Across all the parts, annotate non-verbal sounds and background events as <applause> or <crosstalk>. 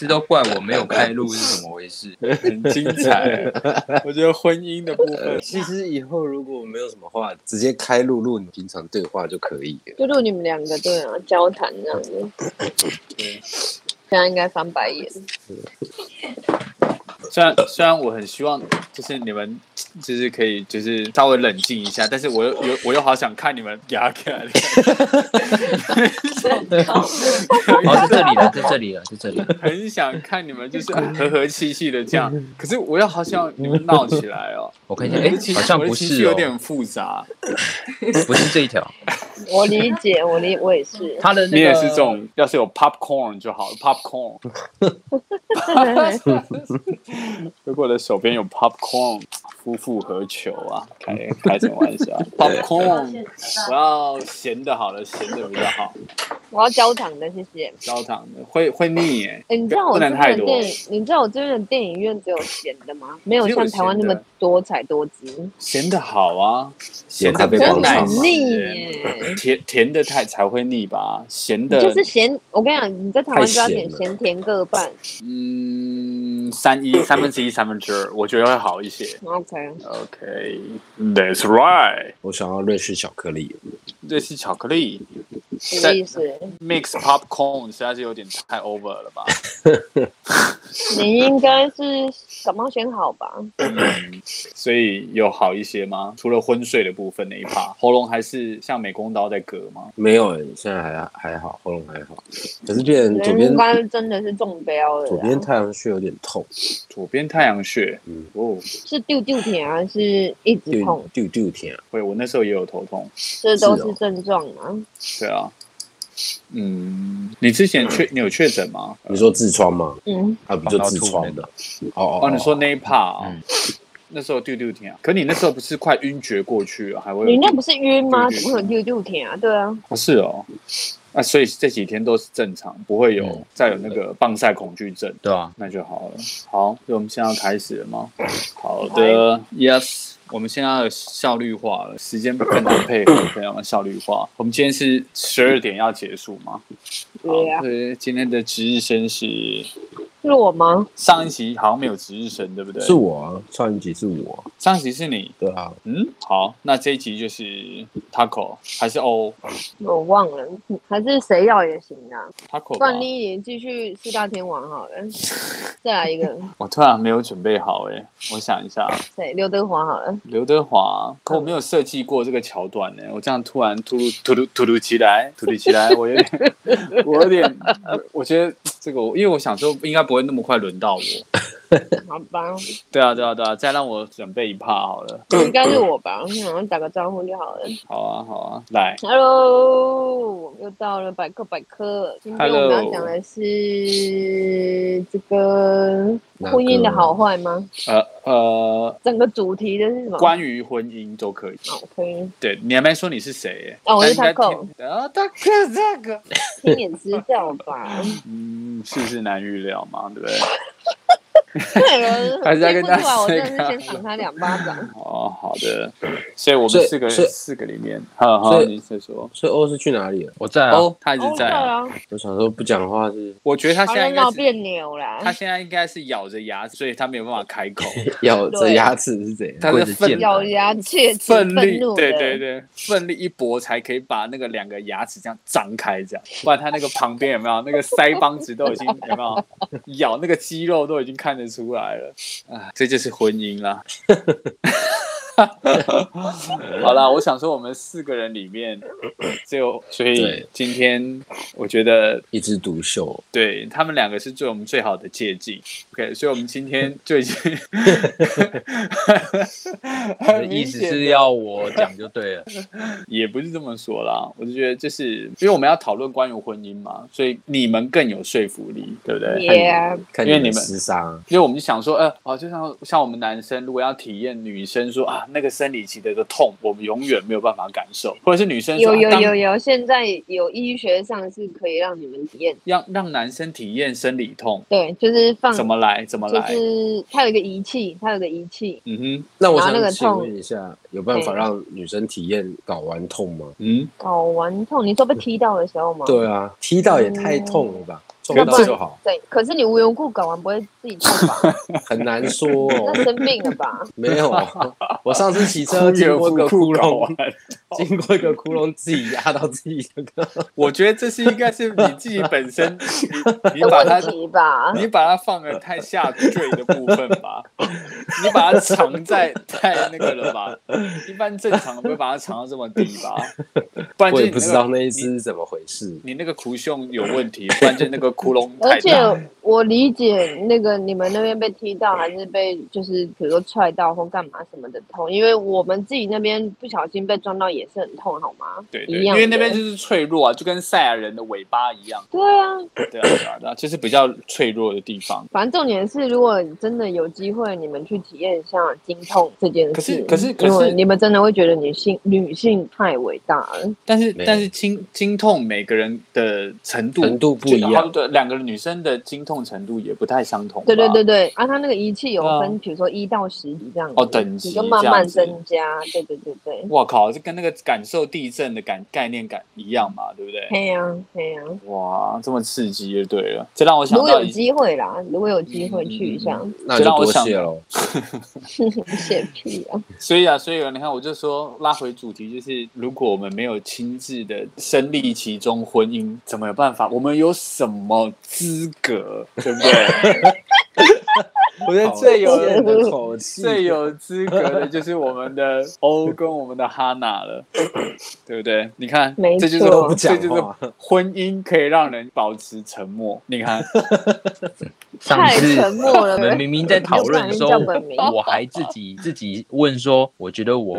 次都怪我没有开路是怎么回事？<laughs> 很精彩。<laughs> 我觉得婚姻的部分，其实以后如果没有什么话，直接开录录你平常对话就可以了。就录你们两个对啊交谈这样子。现在应该翻白眼。虽然虽然我很希望就是你们就是可以就是稍微冷静一下，但是我又又我又好想看你们压起来。<laughs> 哦，在这里了，在这里了，在这里了。<laughs> 很想看你们就是和和气气的这样，可是我又好想你们闹起来哦。我看一下，哎，好像不是哦，有点复杂。<laughs> 不是这一条。我理解，我理我也是。他的那个你也是这种，要是有 popcorn 就好了，popcorn。如果我的手边有 popcorn，夫复何求啊？开开什么玩笑？<laughs> popcorn，我要咸的好了，咸的比较好，我要焦糖的，谢谢。焦糖的会会腻耶。哎、你知道我不这边的电影，你知道我这边的电影院只有咸的吗？没有像台湾那么多彩多姿，咸的好啊，咸的真的很腻耶。甜甜的太才会腻吧？咸的就是咸，我跟你讲，你在台湾就要点咸甜各半。嗯三一三分之一三分之二，我觉得会好一些。OK，OK，That's right，我想要瑞士巧克力，瑞士巧克力什么意思？mix popcorn 实在是有点太 over 了吧？<laughs> 你应该是感冒先好吧？所以有好一些吗？除了昏睡的部分那一趴，喉咙还是像美工刀在割吗？没有哎、现在还还好，喉咙还好，可是变成左边应该真的是中标了。左边太阳穴有点痛，左边太阳穴，嗯哦，是丢丢甜还是一直痛？丢丢天啊，会，我那时候也有头痛，这都是症状吗？对啊。嗯，你之前确你有确诊吗？你说痔疮吗？嗯，啊，不就痔疮的？哦哦哦，你说那一趴啊嗯，那时候丢丢天啊，可你那时候不是快晕厥过去了，还会你那不是晕吗？怎么会有丢丢甜啊？对啊，不是哦，啊，所以这几天都是正常，不会有嗯再有那个棒赛恐惧症，对啊，那就好了。好，所以我们现在要开始了吗？好的，Yes，我们现在要效率化了，时间更难配合，非常的效率化。我们今天是十二点要结束吗？对，今天的值日生是是我吗？上一集好像没有值日生，对不对？是我啊，上一集是我，上一集是你。对啊，嗯，好，那这一集就是 Taco 还是 O 我忘了，还是谁要也行啊。Taco 吧不然？你也继续四大天王好了，再来一个 <laughs> 我突然没有准备好哎，我想一下，谁？刘德华好了。刘德华，可我没有设计过这个桥段呢。我这样突然突突突突突如其来，突如其来，我有点，<laughs> 我有点，我觉得这个，因为我想说应该不会那么快轮到我。<laughs> 好吧，对啊，对啊，对啊，再让我准备一趴好了。应该是我吧，我想打个招呼就好了。好啊，好啊，来，Hello，又到了百科百科。今天我们要讲的是这个婚姻的好坏吗？呃呃，整个主题的是什么？关于婚姻都可以。好，可以对你还没说你是谁耶？哦我是 Taco 啊，Taco 这个，<laughs> 听也知道吧？嗯，世事难预料嘛，对不对？对，还是要跟大家我真的 say 是先赏他两巴掌。<laughs> 哦，好的，所以我们四个四个里面，好好，所以你先说。所以欧是去哪里了？我在啊。哦，他一直在啊。啊，我想说不讲话是我觉得他他现在应该是，在闹别扭啦他。现在应该是咬着牙，所以他没有办法开口。<laughs> 咬着牙齿是怎样？他的愤咬牙切齿，奋力，对对对，奋力一搏才可以把那个两个牙齿这样张开，这样，不然他那个旁边有没有那个腮帮子都已经有没有咬那个肌肉都已经看得出来了啊，这就是婚姻啦。<laughs> <laughs> 好啦，我想说我们四个人里面，<laughs> 只有所以今天我觉得一枝独秀，对他们两个是对我们最好的借鉴。OK，所以我们今天就已经 <laughs> 意思是要我讲就对了。也不是这么说啦，我就觉得就是因为我们要讨论关于婚姻嘛，所以你们更有说服力，对不对？，Yeah，因为你们因为我们就想说，呃，哦，就像像我们男生如果要体验女生说啊那个生理期的的痛，我们永远没有办法感受，或者是女生有有有有，现在有医学上是可以让你们体验，让让男生体验生理痛，对，就是放，怎么来怎么来？就，是它有一个仪器，它有个仪器，嗯哼，那我想请问一下，有办法让女生体验睾丸痛吗？嗯，睾丸痛，你说被踢到的时候吗？对啊，踢到也太痛了吧！撞到就好，对，可是你无缘无故搞完不会自己痛吧？<laughs> 很难说哦 <laughs> 那。生病了吧？<laughs> 没有，我上次骑车经过一个窟窿，经过一个窟窿，自己压到自己那个。我觉得这是应该是你自己本身，你你把它吧？你把它放的太下坠的部分吧，你把它藏在太那个了吧？一般正常不会把它藏到这么低吧？不然就我也不知道那一只是怎么回事。你那个窟窿有问题，不然就那个窟窿而且。我理解那个你们那边被踢到，还是被就是比如说踹到或干嘛什么的痛，因为我们自己那边不小心被撞到也是很痛，好吗？对对，一样因为那边就是脆弱啊，就跟赛亚人的尾巴一样。对啊，对啊，对啊，对啊，就是比较脆弱的地方。反正重点是，如果真的有机会，你们去体验一下经痛这件事。可是可是可是你们真的会觉得女性女性太伟大了。但是但是经经痛每个人的程度程度不一样两个女生的经痛程度也不太相同。对对对对，啊，它那个仪器有对啊分，比如说一到十级这样子，哦等级你就慢慢增加。对对对对，我靠，这跟那个感受地震的感概念感一样嘛，对不对？嘿呀嘿呀。哇，这么刺激就对了，这让我想到如果有机会啦，如果有机会去一下，那就多谢喽。<laughs> 谢屁啊！所以啊，所以啊，你看，我就说拉回主题，就是如果我们没有亲自的身历其中婚姻，怎么有办法？我们有什么资格，对不对？<laughs> <laughs> 我觉得最有的口气，最有资格的 <laughs> 就是我们的欧跟我们的哈娜了，对不对？你看，这就是这就是婚姻可以让人保持沉默。你看，<laughs> 太上次沉默了我们明明在讨论的时候叫本名，我还自己自己问说，我觉得我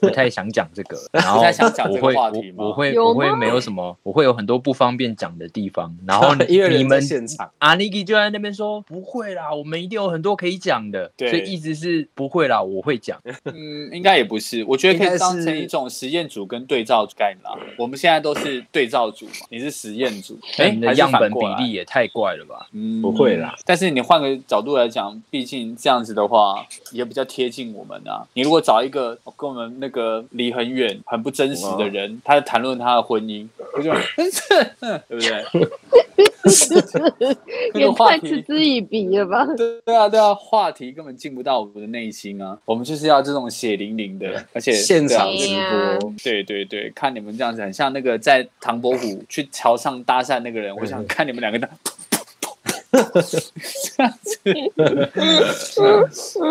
不太想讲这个，然后不太想讲这个我会话题吗我我会我会没有什么，我会有很多不方便讲的地方，然后因为你们现场，阿尼基就在那边说不会啦，我们一定有很多可以讲的，对所以一直是不会啦，我会讲。<laughs> 嗯，应该也不是，我觉得可以当成一种实验组跟对照组概念啦。我们现在都是对照组嘛，你是实验组，哎、你的样本比例也太怪了吧？嗯不会啦。但是你换个角度来讲，毕竟这样子的话也比较贴近我们啊。你如果找一个跟我们那个离很远、很不真实的人，他在谈论他的婚姻，我就 <laughs> <laughs> 对不对？<laughs> 那也太嗤。之以鼻了吧？<laughs> 对啊，对啊，话题根本进不到我们的内心啊！我们就是要这种血淋淋的，而且现场直播，对对对，看你们这样子，很像那个在唐伯虎去桥上搭讪那个人，我想看你们两个的。<laughs> 这样子，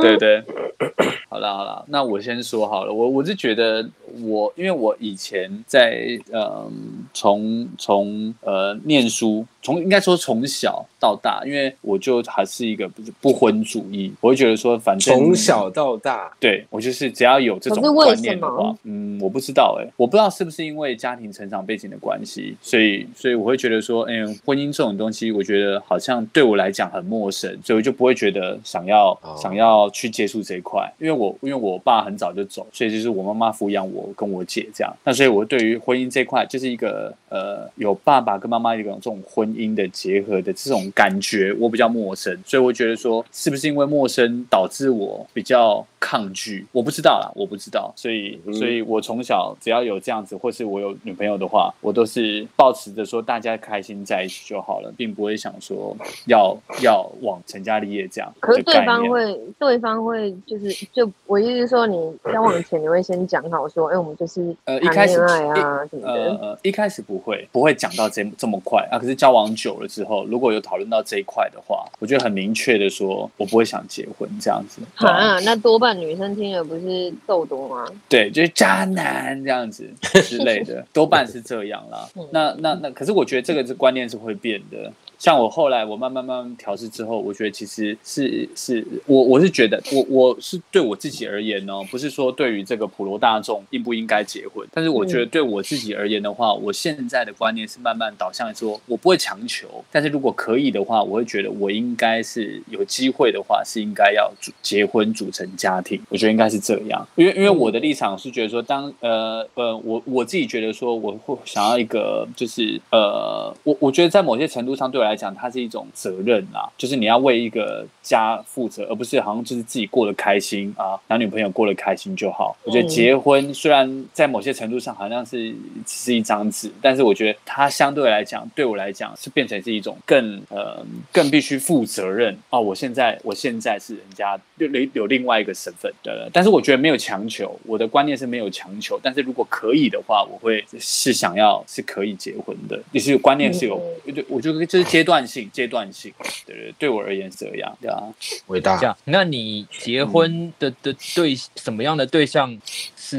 对对，<laughs> 好了好了，那我先说好了，我我是觉得我，因为我以前在嗯，从从呃念书，从应该说从小到大，因为我就还是一个不是不婚主义，我会觉得说，反正从小到大，对我就是只要有这种观念的话，嗯，我不知道哎、我不知道是不是因为家庭成长背景的关系，所以所以我会觉得说，哎、婚姻这种东西，我觉得好像对我来讲很陌生，所以我就不会觉得想要、哦。想要去接触这一块，因为我因为我爸很早就走，所以就是我妈妈抚养我跟我姐这样，那所以我对于婚姻这块就是一个呃有爸爸跟妈妈一种这种婚姻的结合的这种感觉，我比较陌生，所以我觉得说是不是因为陌生导致我比较抗拒，我不知道啦，我不知道，所以嗯所以我从小只要有这样子，或是我有女朋友的话，我都是保持着说大家开心在一起就好了，并不会想说要要往成家立业这样可是对。方会，对方会就是就我意思是说，你交往前你会先讲好说，哎、我们就是谈呃一开始恋爱啊什么呃的。呃，一开始不会不会讲到这这么快啊，可是交往久了之后，如果有讨论到这一块的话，我觉得很明确的说，我不会想结婚这样子。啊啊，那多半女生听了不是豆多吗？对，就是渣男这样子之类的，<laughs> 多半是这样啦嗯。那那那，可是我觉得这个是观念是会变的。像我后来我慢慢慢慢调试之后，我觉得其实是是我我是觉得我我是对我自己而言呢，不是说对于这个普罗大众应不应该结婚，但是我觉得对我自己而言的话，我现在的观念是慢慢导向说，我不会强求，但是如果可以的话，我会觉得我应该是有机会的话，是应该要组结婚组成家庭，我觉得应该是这样，因为因为我的立场是觉得说当，呃呃我我自己觉得说我会想要一个就是呃我我觉得在某些程度上对我来来讲，它是一种责任啊，就是你要为一个家负责，而不是好像就是自己过得开心啊，男女朋友过得开心就好。我觉得结婚虽然在某些程度上好像是只是一张纸，但是我觉得它相对来讲，对我来讲是变成是一种更呃更必须负责任哦。我现在我现在是人家有有另外一个身份的，但是我觉得没有强求，我的观念是没有强求，但是如果可以的话，我会是想要是可以结婚的，就是观念是有，就我觉得就是阶段性，阶段性，对对，对我而言是这样，对啊，伟大。这样，那你结婚的的对什么样的对象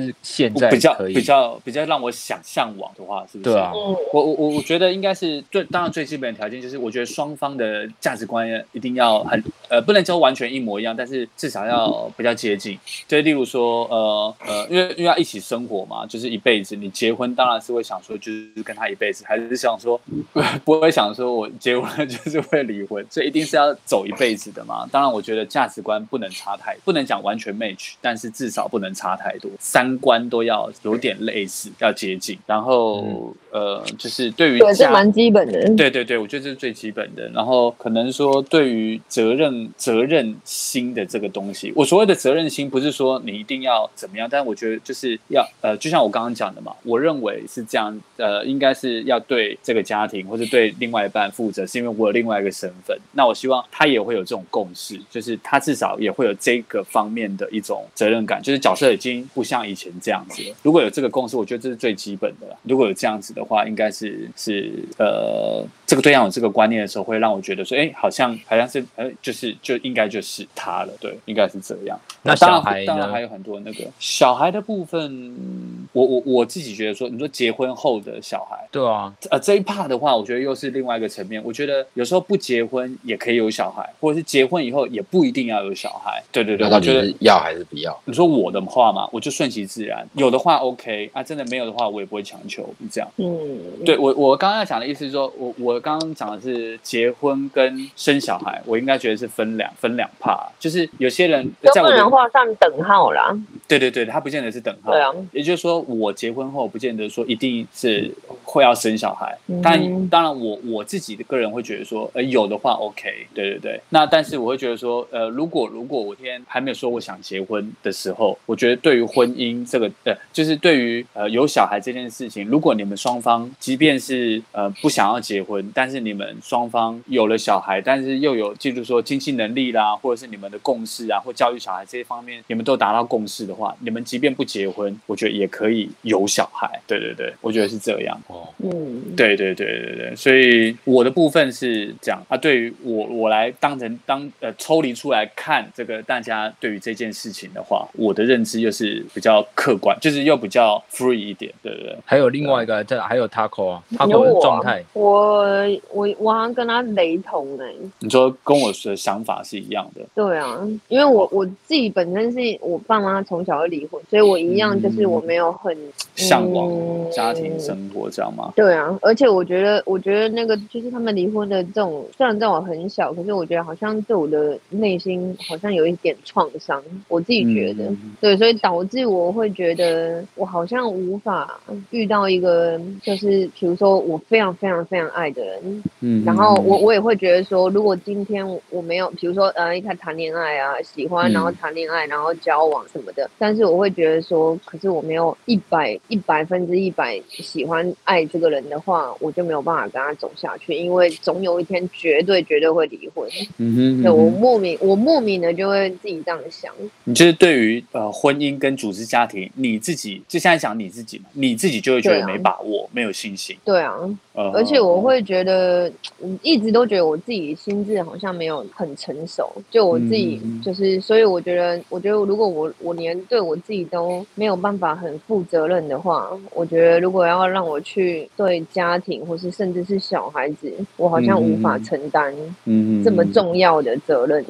是现在比较可以比较比较让我想向往的话，是不是？对啊，嗯，我我我我觉得应该是最当然最基本的条件就是，我觉得双方的价值观一定要很呃，不能说完全一模一样，但是至少要比较接近。就例如说呃呃，因为因为要一起生活嘛，就是一辈子，你结婚当然是会想说就是跟他一辈子，还是想说 <laughs> 不会想说我结婚了就是会离婚，所以一定是要走一辈子的嘛。当然，我觉得价值观不能差太，不能讲完全 match，但是至少不能差太多，三观都要有点类似，要接近。然后、呃，就是对于对，这蛮基本的。对对对，我觉得这是最基本的。然后可能说对于责任责任心的这个东西，我所谓的责任心不是说你一定要怎么样，但我觉得就是要呃，就像我刚刚讲的嘛，我认为是这样，呃，应该是要对这个家庭或者对另外一半负责，是因为我有另外一个身份。那我希望他也会有这种共识，就是他至少也会有这个方面的一种责任感，就是角色已经不像以前这样子了。如果有这个共识，我觉得这是最基本的了。如果有这样子的话，应该是是呃，这个对象有这个观念的时候，会让我觉得说，哎，好像好像是呃，就是就应该就是他了，对，应该是这样。那当然当然还有很多那个小孩的部分，我我我自己觉得说，你说结婚后的小孩，对啊，呃，这一 part 的话，我觉得又是另外一个层面。我觉得有时候不结婚也可以有小孩，或者是结婚以后也不一定要有小孩。对对对，我觉得要还是不要？你说我的话嘛，我就顺其自然，有的话 OK 啊，真的没有的话，我也不会强求这样。嗯，对我，我刚刚要讲的意思是说，我我刚刚讲的是结婚跟生小孩，我应该觉得是分两分两 part，就是有些人在我的能画上等号啦。对对对，他不见得是等号。对啊，也就是说，我结婚后不见得说一定是会要生小孩，嗯但当然我我自己的个人会觉得说，呃，有的话 OK，对对对。那但是我会觉得说，呃，如果如果我今天还没有说我想结婚的时候，我觉得对于婚姻这个，呃，就是对于呃有小孩这件事情，如果你们双方即便是呃不想要结婚，但是你们双方有了小孩，但是又有，记住说经济能力啦，或者是你们的共识啊，或教育小孩这些方面，你们都达到共识的话，你们即便不结婚，我觉得也可以有小孩。对对对，我觉得是这样。哦，嗯，对对对对对，所以我的部分是这样啊。对于我我来当成当呃抽离出来看这个大家对于这件事情的话，我的认知又是比较客观，就是又比较 free 一点，对不对？还有另外一个，这还有 Taco 啊有，Taco 的状态，我我我好像跟他雷同哎、你说跟我的想法是一样的，对啊，因为我我自己本身是我爸妈从小就离婚，所以我一样就是我没有很向往嗯。家庭生活，这样吗？对啊，而且我觉得，我觉得那个就是他们离婚的这种，虽然在我很小，可是我觉得好像对我的内心好像有一点创伤，我自己觉得，嗯。对，所以导致我会觉得我好像无法遇到一个，就是比如说我非常非常非常爱的人，嗯然后我我也会觉得说，如果今天我没有，比如说呃，一开始谈恋爱啊，喜欢，嗯。然后谈恋爱，然后交往什么的，但是我会觉得说，可是我没有一百一百分之一百喜欢爱这个人的话，我就没有办法跟他走下去，因为总有一天绝对绝对会离婚。嗯哼对我莫名我莫名的就会自己这样想，你就是对于呃婚姻跟组织家庭，你自己就现在讲你自己嘛，你自己就会觉得没把握，没有信心。对啊，呃，而且我会觉得，嗯一直都觉得我自己心智好像没有很成熟，就我自己嗯。就是，所以我觉得，我觉得如果我我连对我自己都没有办法很负责任的话，我觉得如果要让我去对家庭或是甚至是小孩子，我好像无法嗯承担嗯。这么，重要的责任，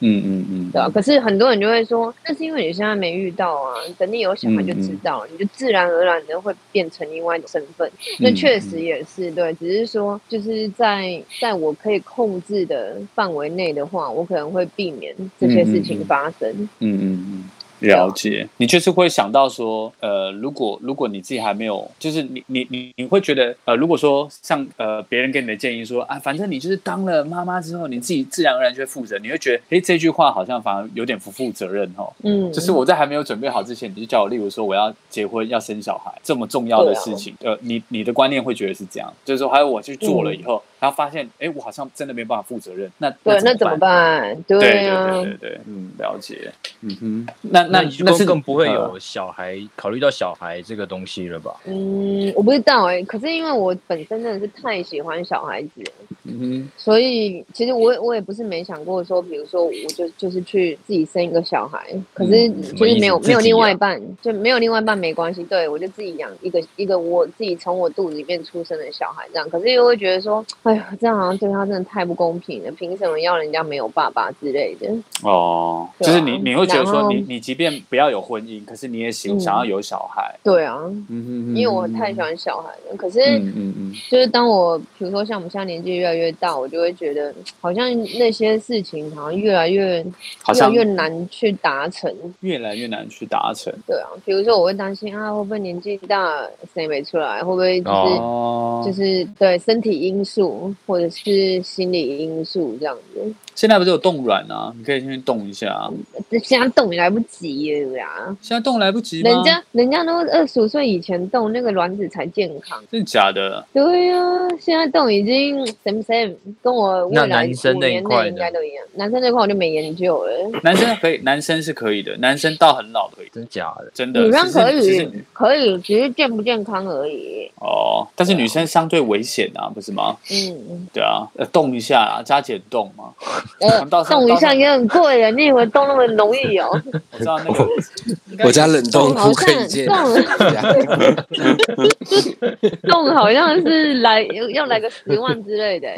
嗯嗯嗯，对啊。可是很多人就会说，那是因为你现在没遇到啊，等你有小孩就知道，你就自然而然的会变成另外一种身份。那嗯确实也是对，只是说就是在在我可以控制的范围内的话，我可能会避免这些事情发生。嗯嗯嗯，了解，你就是会想到说，呃，如果如果你自己还没有，就是你你你你会觉得，呃，如果说像呃别人给你的建议说啊，反正你就是当了妈妈之后，你自己自然而然就会负责，你会觉得，哎，这句话好像反而有点不负责任哦。嗯，就是我在还没有准备好之前，你就叫我，例如说我要结婚要生小孩这么重要的事情，呃，你你的观念会觉得是这样，就是说还有我去做了以后，然后发现，哎，我好像真的没办法负责任，那对，那怎么么办？对对啊，对对对，嗯，了解，嗯哼，那那那你那是就更不会呃有小孩，考虑到小孩这个东西了吧？嗯，我不知道哎、可是因为我本身真的是太喜欢小孩子嗯哼。所以其实我也我也不是没想过说，比如说我就就是去自己生一个小孩，可是嗯就是没有没有另外一半，就没有另外一半没关系，对我就自己养一个一个我自己从我肚子里面出生的小孩这样，可是又会觉得说，哎呦，这样好像对他真的太不公平了，凭什么要人家没有爸爸之类的？哦，啊就是你你会觉得说你你即便不要有婚姻，可是你也想嗯想要有小孩，对啊，嗯哼因为我太喜欢小孩了，可是。嗯嗯嗯，就是当我比如说像我们现在年纪越来越大，我就会觉得好像那些事情好像越来越好像越难去达成。越来越难去达成。对啊，比如说我会担心啊，会不会年纪大生没出来，会不会就是、哦，就是对身体因素或者是心理因素这样子。现在不是有冻卵啊，你可以先去冻一下现在冻也来不及了呀，现在冻来不及？人家人家都二十五岁以前冻，那个卵子才健康。真的假的？对呀、现在冻已经 same same，跟我未那来男生那一五年内块呢应该都一样。男生这块我就没研究了。男生可以，男生是可以的，男生到很老可以，真假的？真的。女生可以，可以，只是健不健康而已。哦，但是女生相对危险啊，不是吗？嗯，对啊，呃，动一下啊，加减动嘛。<laughs> 呃，到时候动一下也很贵啊，你以为动那么容易哦？<laughs> 我知道那个，我家冷冻好库可以像借。动动 <laughs> 好像是来要来个十万之类的。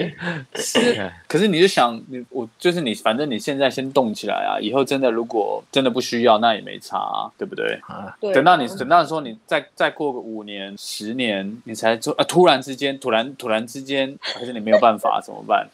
是，可是你就想，你我就是你，反正你现在先动起来啊，以后真的如果真的不需要，那也没差、啊，对不对？啊，对，等到你等到说你再再过个五年、十年，你才做啊，突然之间，突然突然之间，可是你没有办法怎么办？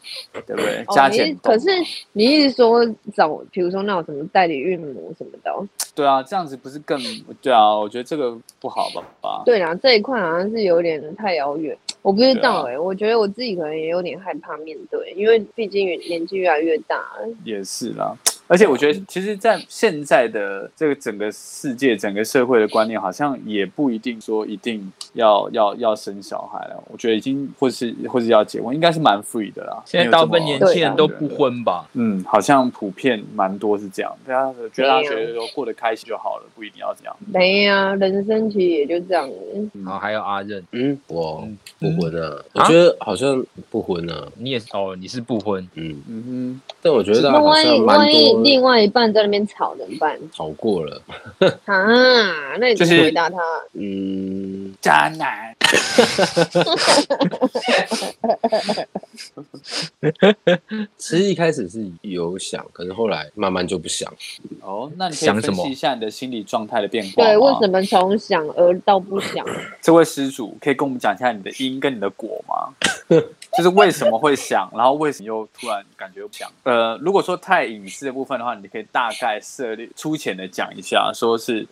对不对？加减动可是你一直说找，比如说那种什么代理孕母什么的哦。对啊，这样子不是更对啊？我觉得这个不好吧？吧？对啊，这一块好像是有点太遥远，我不知道哎、我觉得我自己可能也有点害怕面对，因为毕竟年纪越来越大。也是啦。而且我觉得，其实，在现在的这个整个世界、整个社会的观念，好像也不一定说一定要要要生小孩了。我觉得已经或是或是要结婚，应该是蛮 free 的啦。现在大部分年轻人都不婚吧？嗯，好像普遍蛮多是这样，大家觉得他没有觉得说过得开心就好了，不一定要这样。没呀、人生其实也就这样子。然后还有阿任，嗯，我嗯不婚啊，啊我觉得好像不婚啊，你也是哦，你是不婚，嗯，嗯哼但我觉得那好万一像蛮多另外一半在那边吵怎么办？吵过了，啊，那你怎就回答他？嗯，哼，渣男。<laughs> 其实一开始是有想，可是后来慢慢就不想。哦，那你可以想什么分析一下你的心理状态的变化对，为什么从想而到不想？这位施主可以跟我们讲一下你的因跟你的果吗？<laughs> 就是为什么会想，然后为什么又突然感觉不想？呃，如果说太隐私的部分的话，你可以大概设立粗浅的讲一下，说是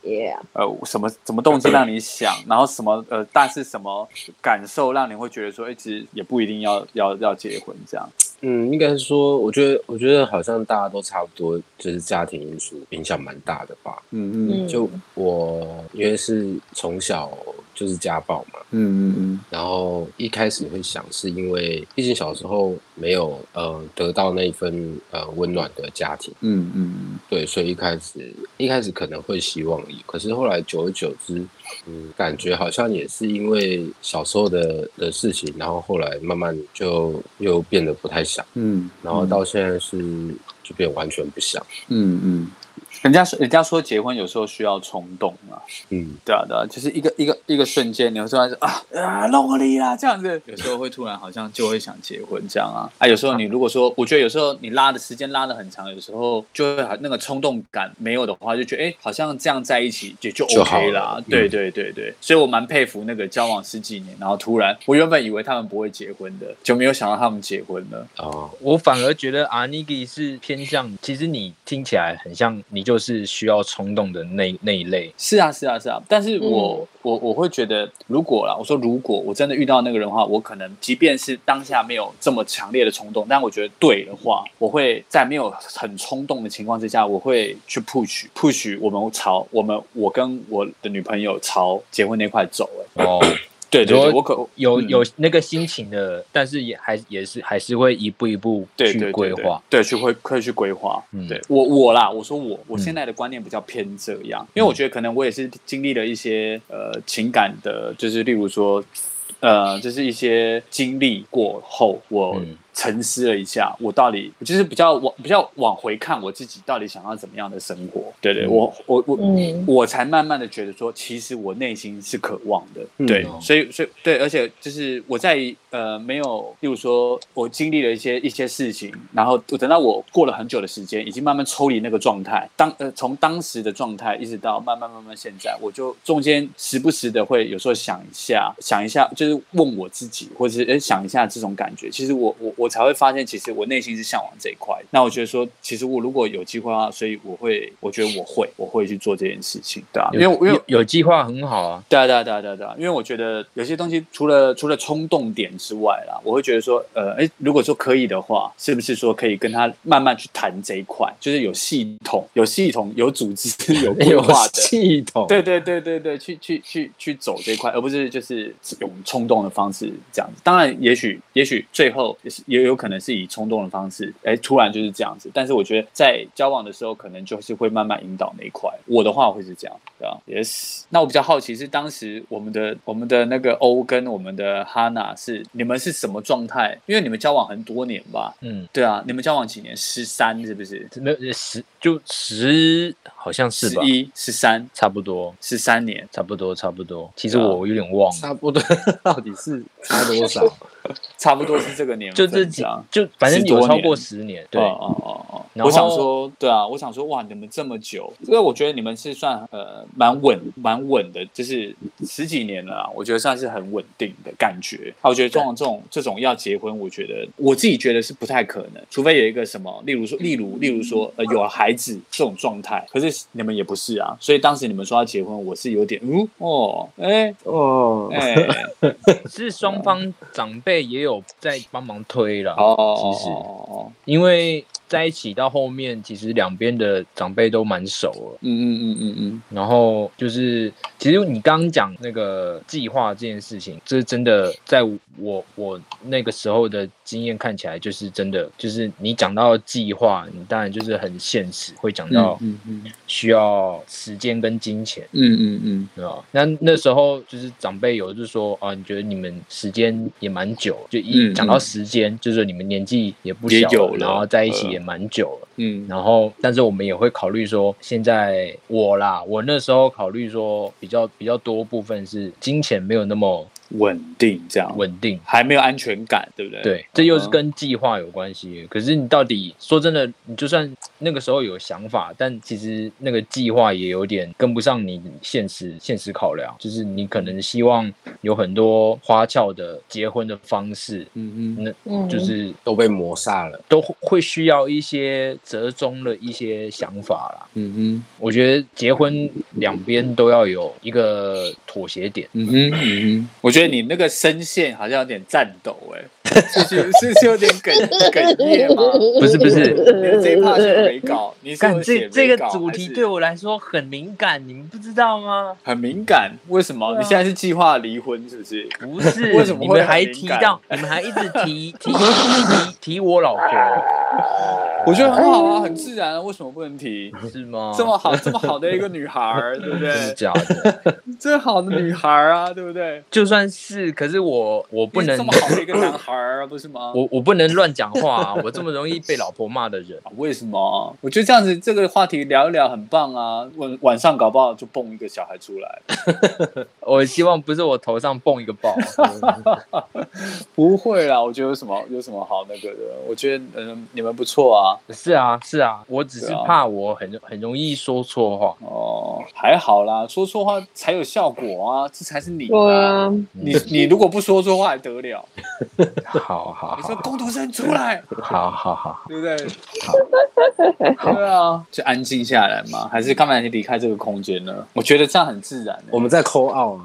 呃什么什么动机让你想，然后什么呃，但是什么感受让你会觉得说，哎、其实也不一定要要要结婚这样。嗯，应该是说，我觉得，我觉得好像大家都差不多，就是家庭因素影响蛮大的吧。嗯嗯，就我因为是从小就是家暴嘛，嗯嗯嗯。然后一开始会想，是因为毕竟小时候没有呃得到那一份呃温暖的家庭，嗯嗯嗯。对，所以一开始一开始可能会希望有，可是后来久而久之，嗯，感觉好像也是因为小时候的的事情，然后后来慢慢就又变得不太想，嗯，然后到现在是就变完全不想，嗯嗯，人家说人家说结婚有时候需要冲动啊。嗯，对啊，对啊，就是一个一个一个瞬间，你会突然说啊啊，弄我你啦，这样子，有时候会突然好像就会想结婚这样啊啊，有时候你如果说，我觉得有时候你拉的时间拉的很长，有时候就会好那个冲动感没有的话，就觉得哎，好像这样在一起也就就 OK 了啦。嗯对对对对，所以我蛮佩服那个交往十几年，然后突然我原本以为他们不会结婚的，就没有想到他们结婚了。哦，我反而觉得阿尼基是偏向，其实你听起来很像你就是需要冲动的那那一类。是啊，是啊，是啊。但是我、我我会觉得，如果啦，我说如果我真的遇到那个人的话，我可能即便是当下没有这么强烈的冲动，但我觉得对的话，我会在没有很冲动的情况之下，我会去 push push 我们朝我们我跟我的女朋友朝结婚那块走、欸。哦，对对对，我可嗯有有那个心情的，但是也还也是还是会一步一步去对对对规划。对，对去会会去规划。嗯对我我啦，我说我我嗯现在的观念比较偏这样，因为我觉得可能我也是经历了一些呃情感的，就是例如说呃，就是一些经历过后，我嗯沉思了一下，我到底就是比较往比较往回看我自己到底想要怎么样的生活。对对，嗯我我我嗯我才慢慢的觉得说，其实我内心是渴望的，嗯对，哦所以所以对，而且就是我在呃没有，例如说我经历了一些一些事情，然后我等到我过了很久的时间，已经慢慢抽离那个状态，当呃从当时的状态一直到慢慢慢慢现在，我就中间时不时的会有时候想一下，想一下，就是问我自己，或者是哎想一下这种感觉，其实我我我才会发现，其实我内心是向往这一块。那我觉得说，其实我如果有机会的话，所以我会，我觉得我会，我会去做这件事情，对啊，因为我因为有有计划很好啊。对啊，对啊，对啊，对啊，对啊，因为我觉得有些东西除了除了冲动点之外啦，我会觉得说，呃，哎，如果说可以的话，是不是说可以跟他慢慢去谈这一块，就是有系统、有系统、有组织、<laughs> 有规有划的。系统，对对对对对，去去去去走这一块，而不是就是用冲动的方式这样子。当然，也许也许最后也是也有可能是以冲动的方式，哎，突然就是这样子。但是我觉得在交往的时候，可能就是会慢慢引导那一块。我的话会是这样，对吧？Yes。那我比较好奇是当时我们的我们的那个欧跟我们的哈娜是你们是什么状态？因为你们交往很多年吧？嗯，对啊，你们交往几年？十三是不是？没有十就十，好像是吧？十一、十三、差不多，十三年。差不多，差不多。其实我有点忘了，差不多到底是差多少？<laughs> <laughs> 差不多是这个年份，就这几样，就反正有超过十年。对，哦哦哦哦，我想说，对啊，我想说，哇，你们这么久，因为我觉得你们是算呃蛮稳蛮稳的，就是十几年了啊，我觉得算是很稳定的感觉。啊，我觉得这种这种这种要结婚，我觉得我自己觉得是不太可能，除非有一个什么，例如说，例如例如说，呃，有孩子这种状态，可是你们也不是啊，所以当时你们说要结婚，我是有点，嗯，哦，哎哦，哎，<laughs> <laughs> 是双方长辈也有在帮忙推了。哦，其实哦，因为在一起到后面，其实两边的长辈都蛮熟了。嗯嗯嗯嗯嗯，然后就是，其实你刚刚讲那个计划这件事情，这真的在我我那个时候的经验看起来，就是真的，就是你讲到计划，你当然就是很现实，会讲到需要时间跟金钱。嗯嗯嗯。对吧？那那时候就是长辈有就是说啊，你觉得你们时间也蛮久，就一嗯讲到时间，就是你们年纪也不小了然后在一起呃也蛮久了。嗯然后，但是我们也会考虑说，现在我啦，我那时候考虑说，比较比较多部分是金钱没有那么稳定这样，稳定。还没有安全感，对不对？对，这又是嗯跟计划有关系。可是你到底说真的，你就算那个时候有想法，但其实那个计划也有点跟不上你现实现实考量。就是你可能希望有很多花俏的结婚的方式，嗯嗯那嗯，就是都被磨煞了。都会需要一些折中的一些想法啦。嗯嗯我觉得结婚两边都要有一个妥协点。嗯嗯嗯嗯，我觉得你那个声线好像有点颤抖，哎，是是是是有点哽哽咽吗？<laughs> 不是不是这一 part 是没稿，<laughs> 你是这这个主题对我来说很敏感，你们不知道吗？很敏感，为什么？啊你现在是计划离婚是不是？不是，<laughs> 为什么会你们还提到，你们还一直提提提提我老婆，我觉得很好啊，很自然啊，为什么不能提？是吗？这么好，这么好的一个女孩儿，对不真是对？假的？最好的女孩啊，对不对？就算是，可是我我不能这么好的一个男孩儿啊，不是吗？我我不能乱讲话啊！我这么容易被老婆骂的人，啊 <laughs> 为什么？我觉得这样子这个话题聊一聊很棒啊，晚晚上搞不好就蹦一个小孩出来。<laughs> 我希望不是我头上蹦一个包。<laughs> 不会啦，我觉得有什么有什么好那个的？我觉得嗯、你们不错啊。是啊，是啊，我只是怕我很很容易说错话。哦，还好啦，说错话才有效果啊，这才是你、对啊，你你如果不说错话还得了？好好好你说工读生出来，<laughs> 好好好，对不对？对啊，就安静下来嘛，还是干嘛？你离开这个空间呢？我觉得这样很自然、欸。我们在抠奥啊，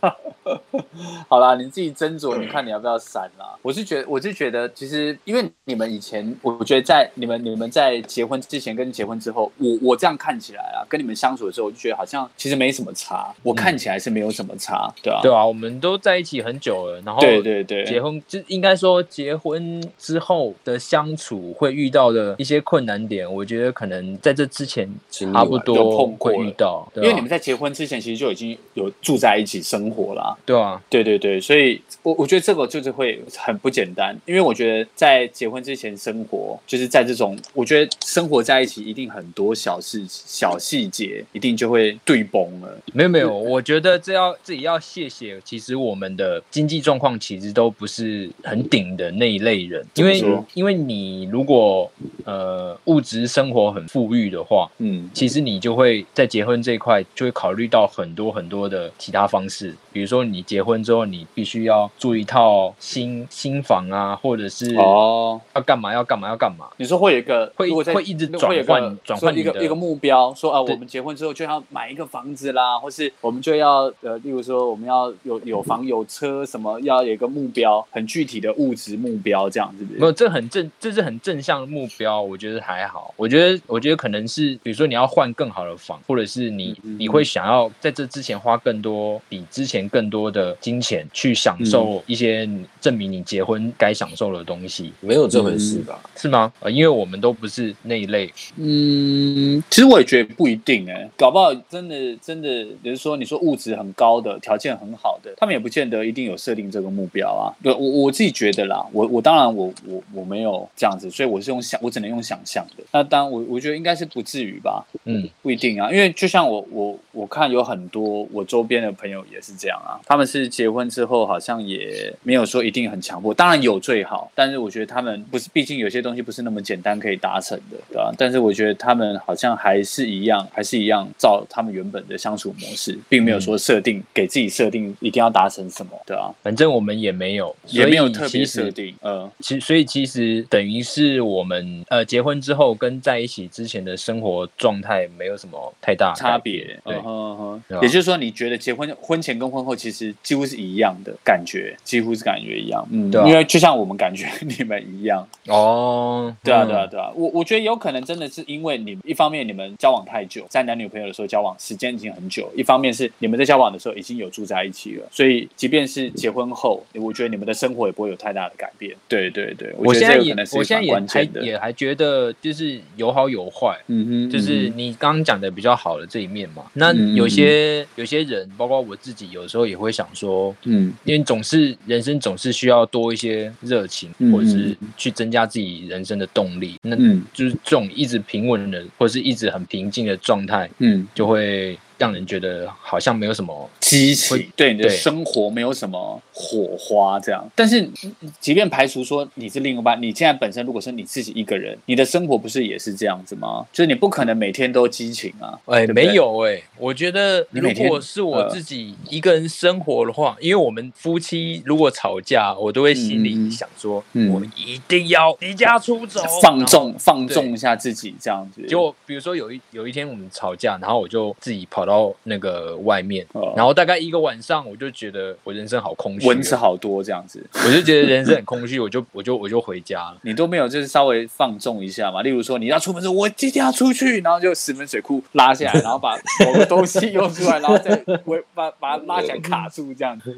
<laughs> 好啦，你自己斟酌，你看你要不要删啦。我是觉得，我是觉得，其实因为你们以前，我觉得在你们你们在结婚之前跟结婚之后，我我这样看起来啊，跟你们相处的时候，我就觉得好像其实没什么差。我看起来是没有什么差，对啊、对啊，我们都在一起很久了，然后对对对，结婚就应该说结婚之后的相处会遇到的一些困难点，我觉得可能在这之前差不多碰过遇到，因为你们在结婚之前其实就已经有住在一起生活啦。对啊，对对对，所以我我觉得这个就是会很不简单，因为我觉得在结婚之前生活，就是在这种，我觉得生活在一起一定很多小事、小细节，一定就会对崩了。没有没有，我觉得这要自己要谢谢，其实我们的经济状况其实都不是很顶的那一类人，因为因为你如果呃物质生活很富裕的话，嗯，其实你就会在结婚这一块就会考虑到很多很多的其他方式，比如说你结婚之后，你必须要住一套新新房啊，或者是哦，要干嘛要干嘛要干嘛。你说会有一个会会一直转换转换一个一个目标，说啊，我们结婚之后就要买一个房子啦，或是我们就要呃，例如说我们要有有房有车，什么要有一个目标，很具体的物质目标，这样是不是？没有，这很正，这是很正向的目标，我觉得还好。我觉得，我觉得可能是，比如说你要换更好的房，或者是你你会想要在这之前花更多，比之前更多的金钱去享嗯受一些证明你结婚该享受的东西，没有这回事吧？是吗？呃，因为我们都不是那一类，嗯，其实我也觉得不一定哎、搞不好真的真的，比如说你说物质很高的、条件很好的，他们也不见得一定有设定这个目标啊。对我我自己觉得啦，我我当然我我我没有这样子，所以我是用想，我只能用想象的。那当然我我觉得应该是不至于吧，嗯，不一定啊，因为就像我我我看有很多我周边的朋友也是这样啊，他们是结婚之后好像也没有说一定很强迫，当然有最好，但是我觉得他们不是，毕竟有些东西不是那么简单可以达成的，对吧、但是我觉得他们好像还是一样，还是一样照他们原本的相处模式，并没有说设定、给自己设定一定要达成什么，对啊、反正我们也没有，也没有特别设定，呃，其所以其实等于是我们呃结婚之后跟在一起之前的生活状态没有什么太大差别，对嗯，哼嗯哼也就是说，你觉得结婚婚前跟婚后其实几乎是一样的感觉，几乎是感觉一样，嗯，对啊因为就像我们感觉你们一样，哦，对啊，嗯对啊，对啊，我我觉得有可能真的是因为你们一方面你们交往太久，在男女朋友的时候交往时间已经很久，一方面是你们在交往的时候已经有住在一起了，所以即便是结婚后，我觉得你们的生活也不会有太大的改变。对对对，我现在也我现在也还。也还觉得就是有好有坏，嗯哼，就是你刚刚讲的比较好的这一面嘛。那嗯有些有些人，包括我自己，有时候也会想说，嗯因为总是人生总是需要多一些热情，嗯或者是去增加自己人生的动力。那嗯就是这种一直平稳的，或者是一直很平静的状态，嗯，就会让人觉得好像没有什么。激情，对你的对生活没有什么火花这样。但是，嗯即便排除说你是另一半，你现在本身如果是你自己一个人，你的生活不是也是这样子吗？就是你不可能每天都激情啊。哎、没有哎、我觉得如果是我呃自己一个人生活的话，因为我们夫妻如果吵架，我都会心里想说，嗯我一定要离家出走，放纵放纵一下自己这样子。就比如说有一有一天我们吵架，然后我就自己跑到那个外面，哦然后大概一个晚上，我就觉得我人生好空虚，蚊子，好多这样子，我就觉得人生很空虚，我就我就我就回家了。<laughs> 你都没有就是稍微放纵一下嘛？例如说你要出门的时，我今天要出去，然后就十门水库拉下来，<laughs> 然后把某个东西用出来，然后再 <laughs> 围把把它拉起来卡住这样子，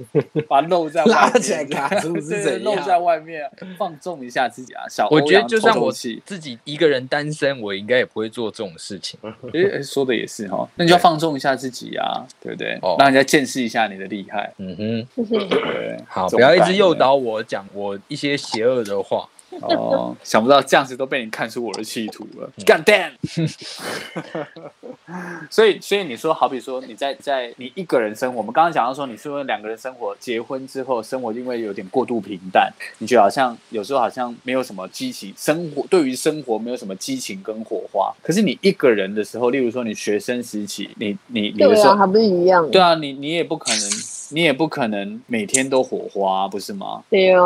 把它露在外面拉起来卡住是对怎露在外面，放纵一下自己啊，小我觉得就算我自己一个人单身，我应该也不会做这种事情。诶、诶说的也是哈，那你就要放纵一下自己啊，对不对？哦让人家见识一下你的厉害。嗯哼，对，好，不要一直诱导我讲我一些邪恶的话。哦，<laughs> 想不到这样子都被你看出我的企图了，干 damn！<laughs> 所以，所以你说，好比说你在在你一个人生活，我们刚刚讲到说，你是不是两个人生活，结婚之后生活因为有点过度平淡，你觉得好像有时候好像没有什么激情，生活对于生活没有什么激情跟火花。可是你一个人的时候，例如说你学生时期，你你你的时候，还不是一样？对啊，你你也不可能，你也不可能每天都火花，不是吗？对啊，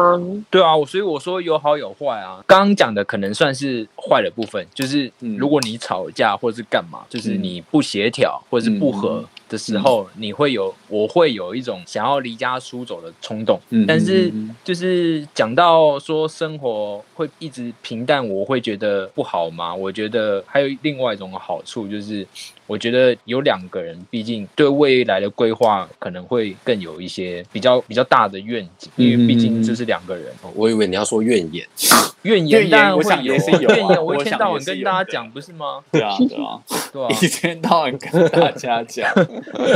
对啊，我所以我说有好有坏啊。刚刚讲的可能算是坏的部分，就是嗯如果你吵架或者是干嘛，就是嗯你不协调或者是不和的时候，你会有我会有一种想要离家出走的冲动。嗯但是就是讲到说生活会一直平淡，我会觉得不好吗？我觉得还有另外一种好处，就是我觉得有两个人，毕竟对未来的规划可能会更有一些比较比较大的愿景，因为毕竟这是两个人。我以为你要说怨言，<laughs> 怨怨言言当然会我想也是有啊怨言我一天到晚跟大家讲，不是吗？对啊，对啊。<laughs> 对啊，一天到晚跟大家讲，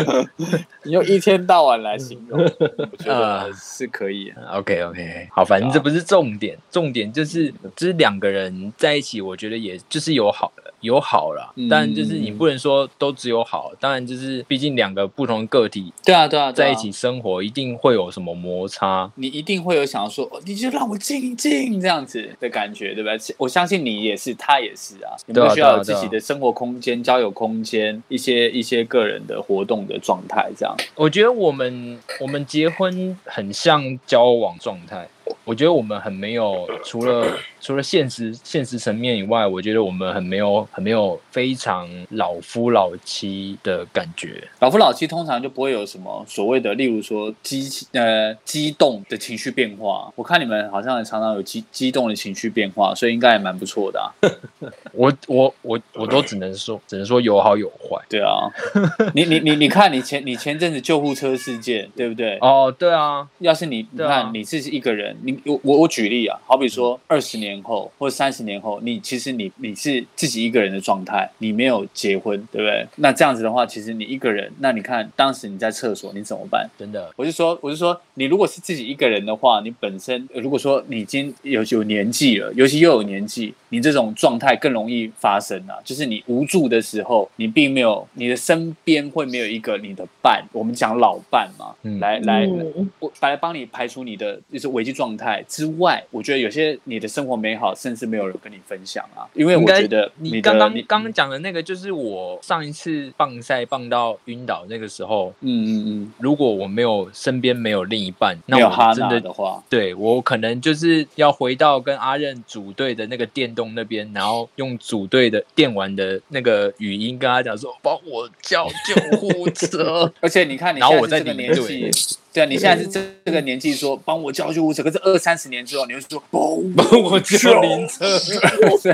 <laughs> 你用一天到晚来形容，<laughs> 我觉得是可以。OK OK，好，反正这不是重点，重点就是就是两个人在一起，我觉得也就是有好有好啦，嗯但就是你不能说都只有好，当然就是毕竟两个不同个体对啊，对啊，在一起，生活，一定会有什么摩擦。你一定会有想要说，哦你就让我静一静这样子的感觉，对不对？我相信你也是，他也是啊。你们都需要有自己的生活空间、交友空间、一些一些个人的活动的状态，这样。我觉得我们我们结婚很像交往状态，我觉得我们很没有除了除了现实现实层面以外，我觉得我们很没有很没有非常老夫老妻的感觉。老夫老妻通常就不会有什么所谓的，例如说激呃激动的情绪变化。我看你们好像常常有激激动的情绪变化，所以应该也蛮不错的啊。<laughs> 我我我我都只能说只能说有好有坏。对啊，你你你你看你前你前阵子救护车事件，对不对？哦，对啊，要是你你看你是一个人，你我我我举例啊，好比说二十年后或者三十年后，你其实你你是自己一个人的状态，你没有结婚，对不对？那这样子的话，其实你一个人，那你看当时你在厕所你怎么办？真的，我是说，我是说，你如果是自己一个人的话，你本身呃如果说你已经有有年纪了，尤其又有年纪，你这种状态更容易发生啊。就是你无助的时候，你并没有你的身边会没有一个你的伴，我们讲老伴嘛，嗯来来我来帮你排除你的就是危机状态之外，我觉得有些你的生活美好，甚至没有人跟你分享啊，因为我觉得的你刚刚你刚刚讲的那个，就是我上一次棒赛棒到晕倒那个时候，嗯嗯嗯，如果我没有身边没有另一半，那我真的的话，对我可能就是要回到跟阿任组队的那个电动那边，然后用组队的电玩的那个语音跟他讲说，帮我叫救护车。<laughs> 而且你看，你然后我现在是这个年纪，对啊，你现在是这这个年纪说帮我叫救护车，可是二三十年之后，你会说帮我叫灵车，<laughs>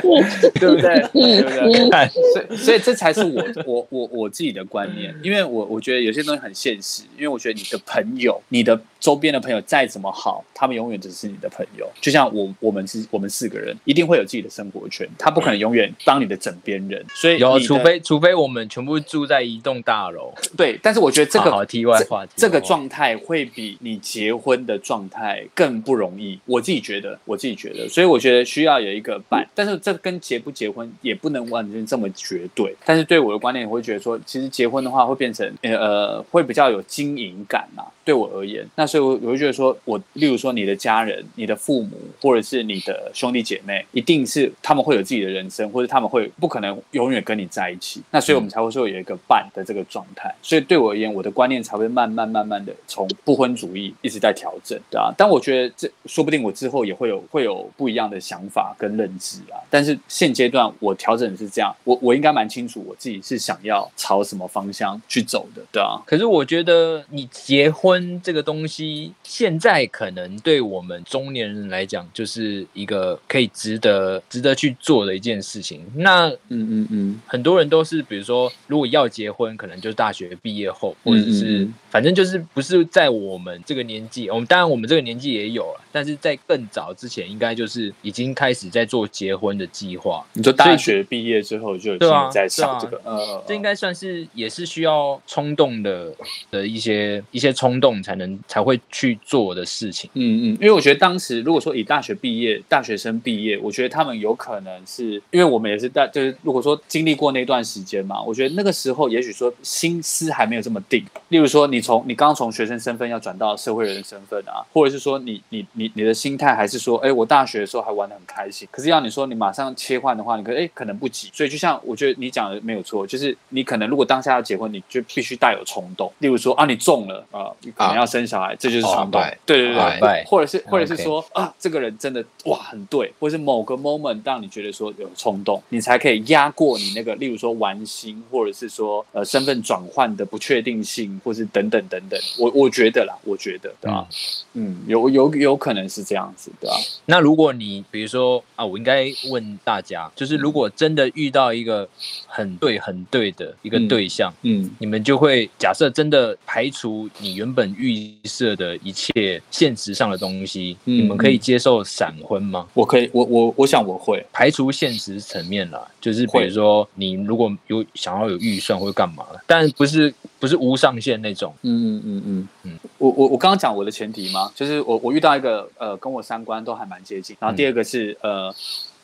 对不对？对不对？<laughs> 所以，所以这才是我我我我自己的观念，因为我我觉得有些东西很现实，因为我觉得你的朋友，你的周边的朋友再怎么好，他们永远只是你的朋友。就像我我们是我们四个人，一定会有自己的生活圈，他不可能永远当你的枕边人。所以有，除非除非我们全部住在一栋大楼。对，但是我觉得这个好好题外话，这个状态会比你结婚的状态更不容易，我自己觉得，我自己觉得，所以我觉得需要有一个伴，但是这跟结不结婚也不能完全这么绝对。但是对我的观念，我会觉得说，其实结婚的话会变成呃呃，会比较有经营感嘛。对我而言，那所以我我会觉得说，我例如说你的家人、你的父母，或者是你的兄弟姐妹，一定是他们会有自己的人生，或者他们会不可能永远跟你在一起。那所以我们才会说有一个伴的这个状态。所以对我而言，我的观念才会慢慢慢慢的从不婚主义一直在调整，对啊。但我觉得这说不定我之后也会有会有不一样的想法跟认知啊。但是现阶段我调整是这样，我我应该蛮清楚我自己是想要朝什么方向去走的，对啊。可是我觉得你结婚这个东西，现在可能对我们中年人来讲，就是一个可以值得值得去做的一件事情。那嗯嗯嗯，很多人都是，比如说，如果要结婚，可能就是大学毕业后，或者是、嗯嗯反正就是不是在我们这个年纪，我们当然我们这个年纪也有了，但是在更早之前，应该就是已经开始在做结婚的计划。你说大学毕业之后就已经在想这对个，呃，这应该算是也是需要冲动的的一些一些冲动才能才会会去做的事情。嗯嗯，因为我觉得当时如果说以大学毕业、大学生毕业，我觉得他们有可能是因为我们也是大，就是如果说经历过那段时间嘛，我觉得那个时候也许说心思还没有这么定。例如说，你从你刚从学生身份要转到社会人的身份啊，或者是说你你你你的心态还是说，哎，我大学的时候还玩的很开心，可是要你说你马上切换的话，你可哎可能不急。所以就像我觉得你讲的没有错，就是你可能如果当下要结婚，你就必须带有冲动。例如说啊，你中了啊，你可能要生小孩，这就是崇拜。对对对对，或者是或者是说啊，这个人真的哇很对，或者是某个 moment 让你觉得说有冲动，你才可以压过你那个，例如说玩心，或者是说呃身份转换的不确定性，或是等等等等。我我觉得啦，我觉得对吧？嗯，有有有可能是这样子，对吧？那如果你比如说啊，我应该问大家，就是如果真的遇到一个很对很对的一个对象，嗯，你们就会假设真的排除你原本预设的一切现实上的东西，你们可以接受闪婚吗？我可以，我我我想我会排除现实层面啦，就是比如说你如果有想要有预算或者干嘛，但不是不是无上限那种，嗯嗯嗯嗯嗯，我我我刚刚讲我的前提吗？就是我我遇到一个呃跟我三观都还蛮接近，然后第二个是呃。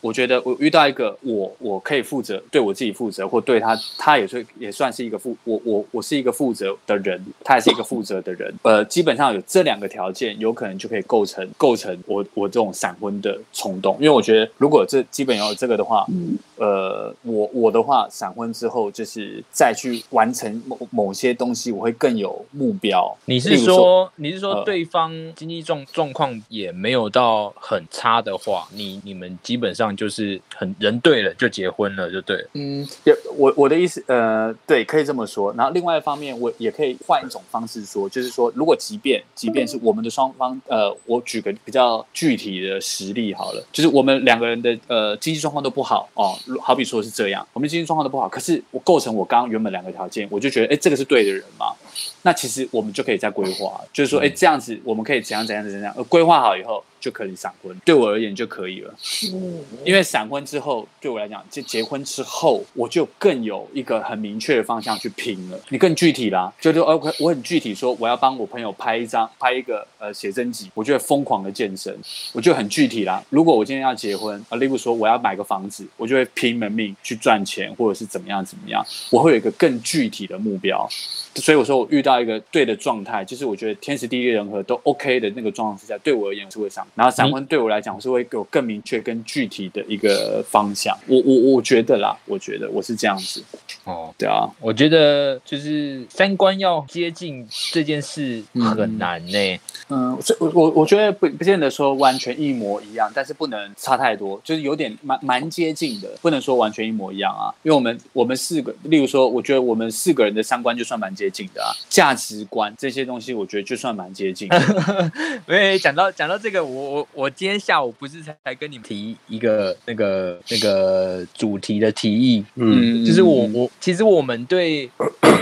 我觉得我遇到一个我我可以负责对我自己负责，或对他他也是也算是一个负我我我是一个负责的人，他也是一个负责的人。呃，基本上有这两个条件，有可能就可以构成构成我我这种闪婚的冲动。因为我觉得如果这基本有这个的话，呃，我我的话闪婚之后就是再去完成某某些东西，我会更有目标。你是说你是说对方经济状状况也没有到很差的话，你你们基本上。就是很人对了就结婚了就对，嗯，也我我的意思，呃，对，可以这么说。然后另外一方面，我也可以换一种方式说，就是说，如果即便即便是我们的双方，呃，我举个比较具体的实例好了，就是我们两个人的呃经济状况都不好哦，好比说是这样，我们经济状况都不好，可是我构成我刚刚原本两个条件，我就觉得，哎，这个是对的人嘛，那其实我们就可以再规划，就是说，哎，这样子我们可以怎样怎样怎样，呃，规划好以后。就可以闪婚，对我而言就可以了。嗯，因为闪婚之后，对我来讲，就结婚之后，我就更有一个很明确的方向去拼了。你更具体啦，就是 OK，我很具体说，我要帮我朋友拍一张，拍一个呃写真集，我就会疯狂的健身，我就很具体啦。如果我今天要结婚啊，例如说我要买个房子，我就会拼了命去赚钱，或者是怎么样怎么样，我会有一个更具体的目标。所以我说，我遇到一个对的状态，就是我觉得天时地利人和都 OK 的那个状况之下，对我而言是会上。然后闪婚对我来讲，我是会有更明确、更具体的一个方向。我我我觉得啦，我觉得我是这样子。哦，对啊，我觉得就是三观要接近这件事很难呢。嗯，我我我觉得不不见得说完全一模一样，但是不能差太多，就是有点蛮蛮接近的，不能说完全一模一样啊。因为我们我们四个，例如说，我觉得我们四个人的三观就算蛮接近的啊，价值观这些东西，我觉得就算蛮接近。<laughs> 因为讲到讲到这个，我我我今天下午不是才跟你们提一个那个那个主题的提议，嗯，就是我我其实我们对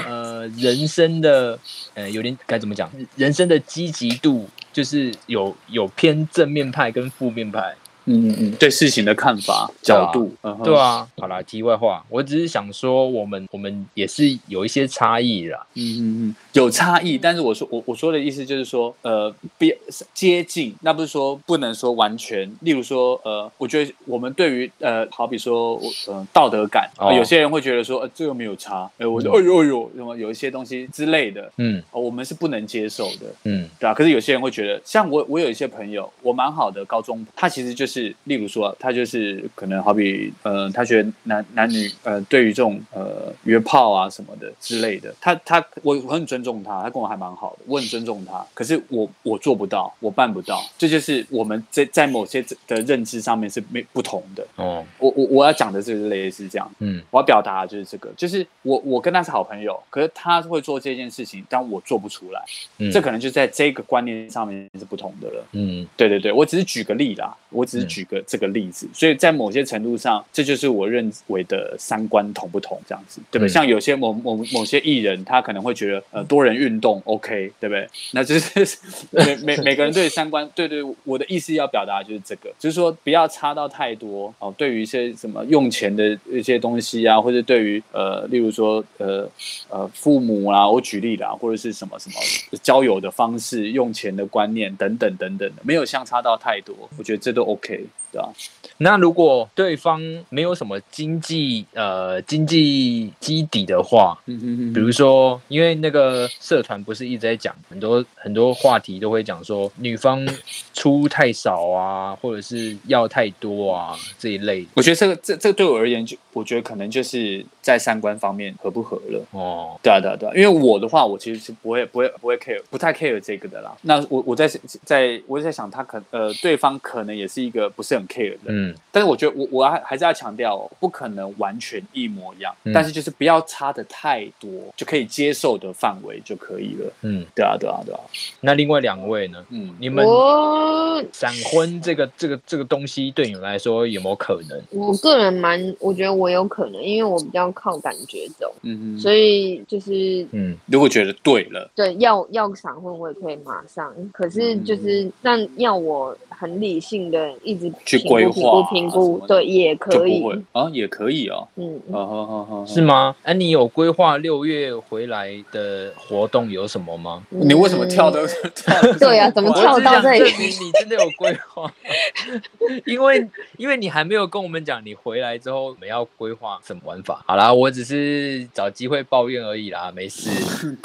呃人生的呃有点该怎么讲，人生的积极度。就是有有偏正面派跟负面派。嗯嗯嗯，对事情的看法角度，对啊，好啦，题外话，我只是想说，我们我们也是有一些差异啦，嗯嗯嗯，有差异，但是我说我我说的意思就是说，呃，别接近，那不是说不能说完全，例如说，呃，我觉得我们对于呃，好比说，我呃，道德感，有些人会觉得说，呃，这又没有差，哎，我说，哎呦哎呦，什么有一些东西之类的，嗯，我们是不能接受的，嗯，对啊，可是有些人会觉得，像我我有一些朋友，我蛮好的高中，他其实就是。是，例如说，他就是可能好比，呃，他觉得男男女，呃，对于这种呃约炮啊什么的之类的，他他我我很尊重他，他跟我还蛮好的，我很尊重他。可是我我做不到，我办不到，这就是我们在在某些的认知上面是没不同的。哦，我我我要讲的这个类似这样，嗯，我要表达的就是这个，就是我我跟他是好朋友，可是他会做这件事情，但我做不出来，嗯这可能就在这个观念上面是不同的了。嗯，对对对，我只是举个例啦，我只是。嗯举个这个例子，所以在某些程度上，这就是我认为的三观同不同这样子，对不对？嗯像有些某某某些艺人，他可能会觉得呃多人运动 OK，对不对？<laughs> 那就是每每每个人对三观，对对，我的意思要表达就是这个，就是说不要差到太多哦。对于一些什么用钱的一些东西啊，或者对于呃，例如说呃呃父母啦，我举例啦，或者是什么什么交友的方式、用钱的观念等等等等的，没有相差到太多，我觉得这都 OK，对吧？那如果对方没有什么经济呃经济基底的话，嗯嗯嗯比如说，因为那个社团不是一直在讲很多很多话题，都会讲说女方出太少啊，或者是要太多啊这一类我觉得这个这这对我而言，就我觉得可能就是在三观方面合不合了。哦。对啊，对啊，对啊，因为我的话，我其实是不会、不会、不会 care，不太 care 这个的啦。那我我在在我在想，他可呃，对方可能也是一个不是很 care 的，嗯但是我觉得我我还还是要强调、哦，不可能完全一模一样，嗯但是就是不要差的太多，就可以接受的范围就可以了。嗯，对啊，对啊，对啊，那另外两位呢？嗯，你们我闪婚这个这个这个东西对你们来说有没有可能？我个人蛮，我觉得我有可能，因为我比较靠感觉走，嗯嗯，所以就是嗯如果觉得对了，对要要闪婚我也可以马上，可是嗯就是但要我很理性的一直去规划评估，对也可以啊，也可以哦。嗯，啊哈哈哈，是吗？啊，你有规划六月回来的活动有什么吗？<laughs> 你为什么跳的？对啊怎么跳到这 <laughs> 里证明你真的有规划，<laughs> 因为因为你还没有跟我们讲你回来之后我们要规划什么玩法。好啦，我只是找机会抱怨而已啦，没事。<laughs>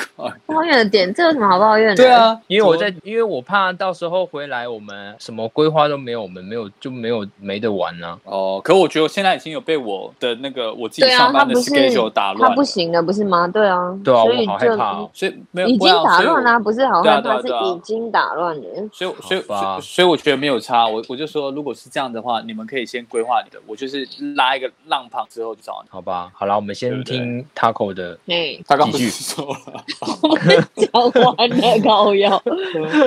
抱怨的点，这有什么好抱怨的？对，啊，因为我在，因为我怕到时候回来我们什么规划都没有，我们没有就没有没得玩啊。哦，可我觉得我现在已经有被我的那个我自己上班的他不是 schedule 打乱他不行了，不是吗？对啊，对啊，所以我好害怕哦。所以没有已经打乱了。啦，不是好害怕，是已经打乱了。所以，所以，所以，所以我觉得没有差。我我就说，如果是这样的话，你们可以先规划你的。我就是拉一个浪胖之后就找你。好吧，好啦，我们先听 Taco 的。嘿，他刚不继是说了，讲完了膏药，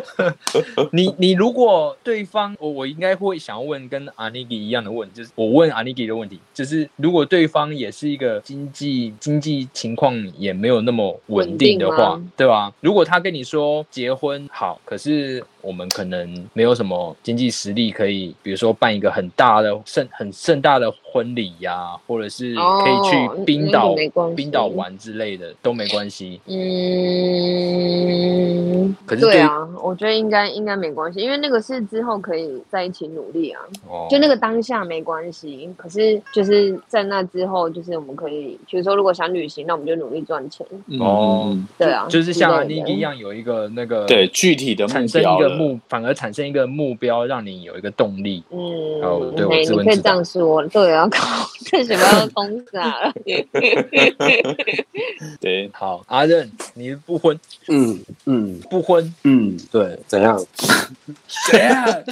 <laughs> 你你如果对方，我我应该会想要问跟阿尼基一样的问，就是我问阿尼基的问题，就是如果对方也是一个经济经济情况也没有那么稳定的话对吧？如果他跟你说结婚好，可是我们可能没有什么经济实力可以，比如说办一个很大的盛很盛大的婚礼呀、或者是可以去冰岛、冰岛玩之类的都没关系。嗯，可是对对啊，我觉得应该应该没关系，因为那个是之后可以在一起努力啊，哦，就那个当下没关系，可是就是在那之后，就是我们可以，比如说如果想旅行，那我们就努力赚钱，哦嗯，对啊，就是像阿之类的。尼基一样有一个那个对，具体的目产生一个目，反而产生一个目标，让你有一个动力。嗯，哦对我可以这样说，对啊，靠，这什么要公傻了？对，好，阿任，你不婚嗯嗯不婚，嗯，对，怎样？怎样？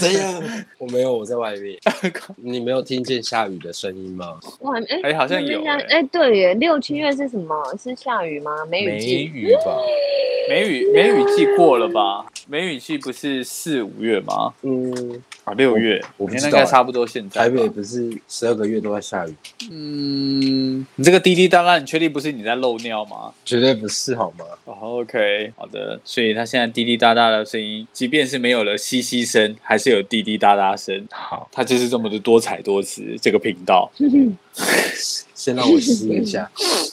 怎样？我没有，我在外面。<laughs> 你没有听见下雨的声音吗？我还没哎好像有哎、对耶，六七月是什么？是下雨吗？梅雨梅季。雨吧？<laughs> 梅雨梅雨季过了吧？梅雨不是四五月吗？嗯，啊，六月，我不知道那应该差不多现在。台北不是十二个月都在下雨，嗯，你这个滴滴答答，你确定不是你在漏尿吗？绝对不是好吗？哦 OK，好的，所以他现在滴滴答答的声音，即便是没有了嘻嘻声，还是有滴滴答答声。好，他就是这么的多彩多姿，这个频道。<laughs> 先让我试一下。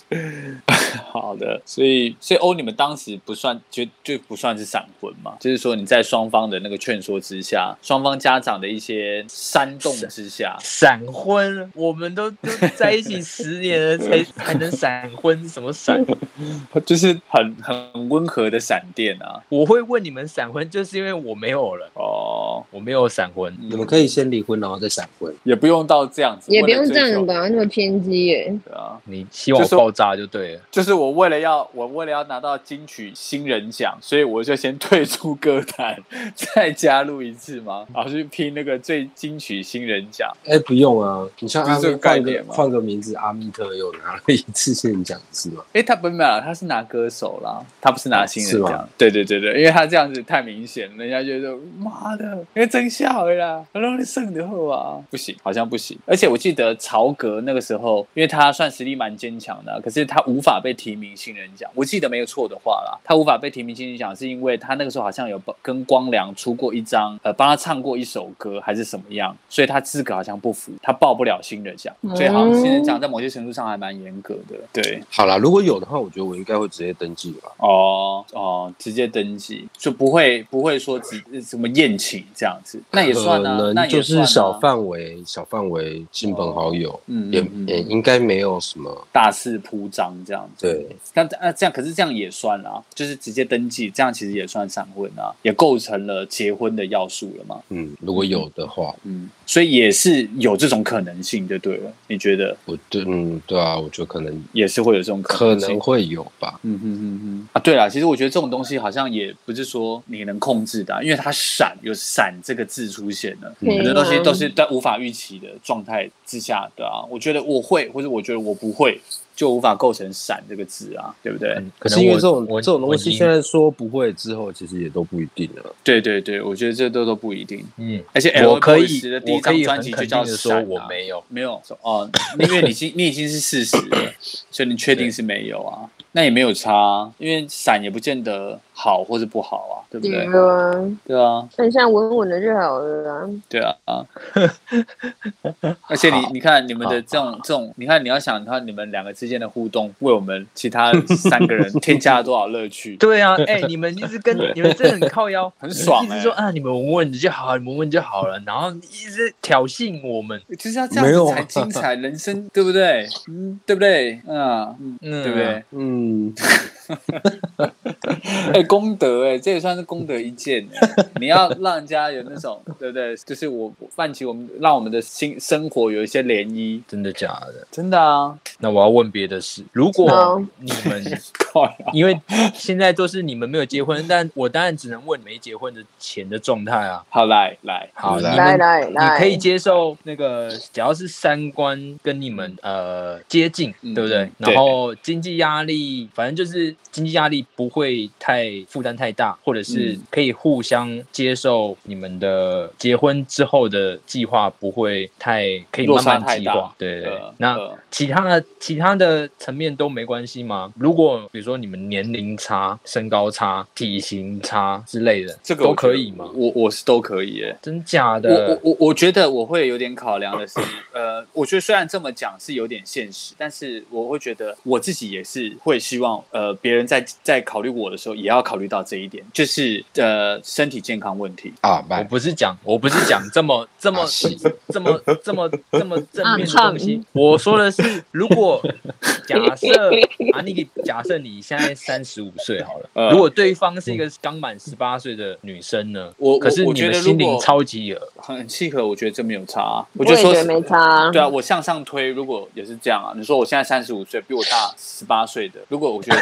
<laughs> 好的，所以所以欧，你们当时不算就就不算是闪婚嘛？就是说你在双方的那个劝说之下，双方家长的一些煽动之下，闪婚，我们都 <laughs> 都在一起十年了，才才能闪婚？什么闪？<laughs> 就是很很温和的闪电啊。我会问你们闪婚，就是因为我没有了，哦，我没有闪婚。你们可以先离婚，然后再闪婚。也不用到这样子，也不用这样吧，那么偏激耶。对啊，你希望爆炸就对了。就是我为了要我为了要拿到金曲新人奖，所以我就先退出歌坛，<laughs> 再加入一次嘛，然后去拼那个最金曲新人奖。哎，不用啊，你像阿这个密换个概念吗换个名字，阿密特又拿了一次性奖是吗？<laughs> 哎，他不没有，他是拿歌手啦，他不是拿新人奖。对对对对，因为他这样子太明显，人家觉得妈的，因为真笑的啦，让你剩的后啊，不行，好像不行。而且我记得曹格那个时候，因为他算实力蛮坚强的，可是他无法被提名新人奖。我记得没有错的话啦，他无法被提名新人奖，是因为他那个时候好像有跟光良出过一张，呃，帮他唱过一首歌还是什么样，所以他资格好像不符，他报不了新人奖。所以好像新人奖在某些程度上还蛮严格的。对，好啦，如果有的话，我觉得我应该会直接登记吧。哦哦，直接登记就不会不会说只什么宴请这样子，那也算啊，那就是小范围、小范围亲朋好友，也嗯嗯嗯也应该没有什么。大肆铺张这样子。对，但啊这样可是这样也算啊，就是直接登记，这样其实也算闪婚啊，也构成了结婚的要素了嘛。嗯，如果有的话，嗯，所以也是有这种可能性，就对了。你觉得我对，嗯，对啊，我觉得可能也是会有这种可可能性能？会有吧。嗯哼哼哼啊，对了，其实我觉得这种东西好像也不是说你能控制的啊、因为它闪有闪这个字出现了，嗯很多东西都是在无法预期的状态之下的啊。我觉得我会，或者我觉得我不会，就无法构成闪这个字啊，对不对？嗯可能是因为这种这种东西，现在说不会之后，其实也都不一定了。对对对，我觉得这都都不一定。嗯，而且我可以的第一张专辑就肯叫说啊，我没有。没有哦，因为你已经你已经是事实了，所以你确定是没有啊？那也没有差啊，因为闪也不见得好或是不好啊，对不对对？啊，对啊，那现在稳稳的就好了啊。对啊啊！<laughs> 而且你你看你们的这种这种，你看你要想看你们两个之间的互动，为我们其他三个人 <laughs> 添加了多少乐趣？对啊，<laughs> 哎、你们一直跟你们真的很靠腰，很爽哎、一直说啊，你们稳稳的就好，你们稳稳就好了，然后一直挑衅我们，就是要这样才精彩，人生对不对？嗯，对不对？嗯嗯，嗯，对不对？？嗯，<laughs> 哎、功德哎、这也算是功德一件哎、你要让人家有那种对不对？就是我泛起我们，让我们的心生活有一些涟漪。真的假的？真的啊，那我要问别的事，如果你们！<laughs> 因为现在都是你们没有结婚，但我当然只能问没结婚的前的状态啊。好来来，好，你来来们来来，你可以接受那个，只要是三观跟你们呃接近，嗯对不对嗯？对然后经济压力，反正就是经济压力不会太负担太大，或者是嗯可以互相接受你们的结婚之后的计划不会太可以慢慢计划。对对那呃其他的其他的层面都没关系吗？如果比如说你们年龄差、身高差、体型差之类的，这个都可以吗？我我是都可以耶。真假的我？我我觉得我会有点考量的是，<coughs> 呃，我觉得虽然这么讲是有点现实，但是我会觉得我自己也是会希望，呃，别人在在考虑我的时候，也要考虑到这一点，就是呃身体健康问题。啊，我，不是讲，我不是讲这么这么是这么这么这么正面的啊东西。我说的是，如果假设啊，你假设你现在三十五岁好了，呃如果对方是一个刚满十八岁的女生呢？我我可是我觉你们心灵得如果超级合，很契合，我觉得这没有差啊、我我觉得说没差啊。对啊，我向上推，如果也是这样啊，你说我现在三十五岁，比我大十八岁的，如果我觉得，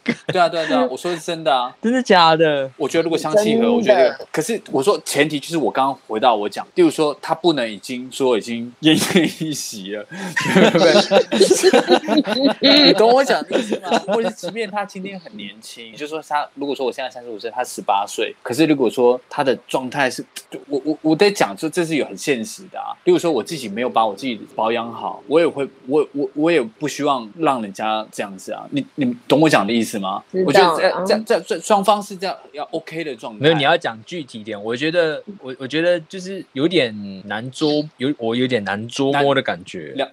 对啊，对啊，对啊，<laughs> 我说的是真的啊。真的假的？我觉得如果相契合，我觉得，可是我说前提就是我刚刚回到我讲，例如说他不能已经说已经奄奄一息了，对不对？你懂我讲的意思吗？或者是即便他今天很年轻，就说他如果说我现在三十五岁，他十八岁，可是如果说他的状态是，我我我得讲说这是有很现实的啊。例如说我自己没有把我自己保养好，我也会我我我也不希望让人家这样子啊。你你懂我讲的意思吗？知道我觉得这嗯这这这双方是这样要 OK 的状态。没有，你要讲具体点。我觉得，我我觉得就是有点难捉，有我有点难捉摸的感觉。两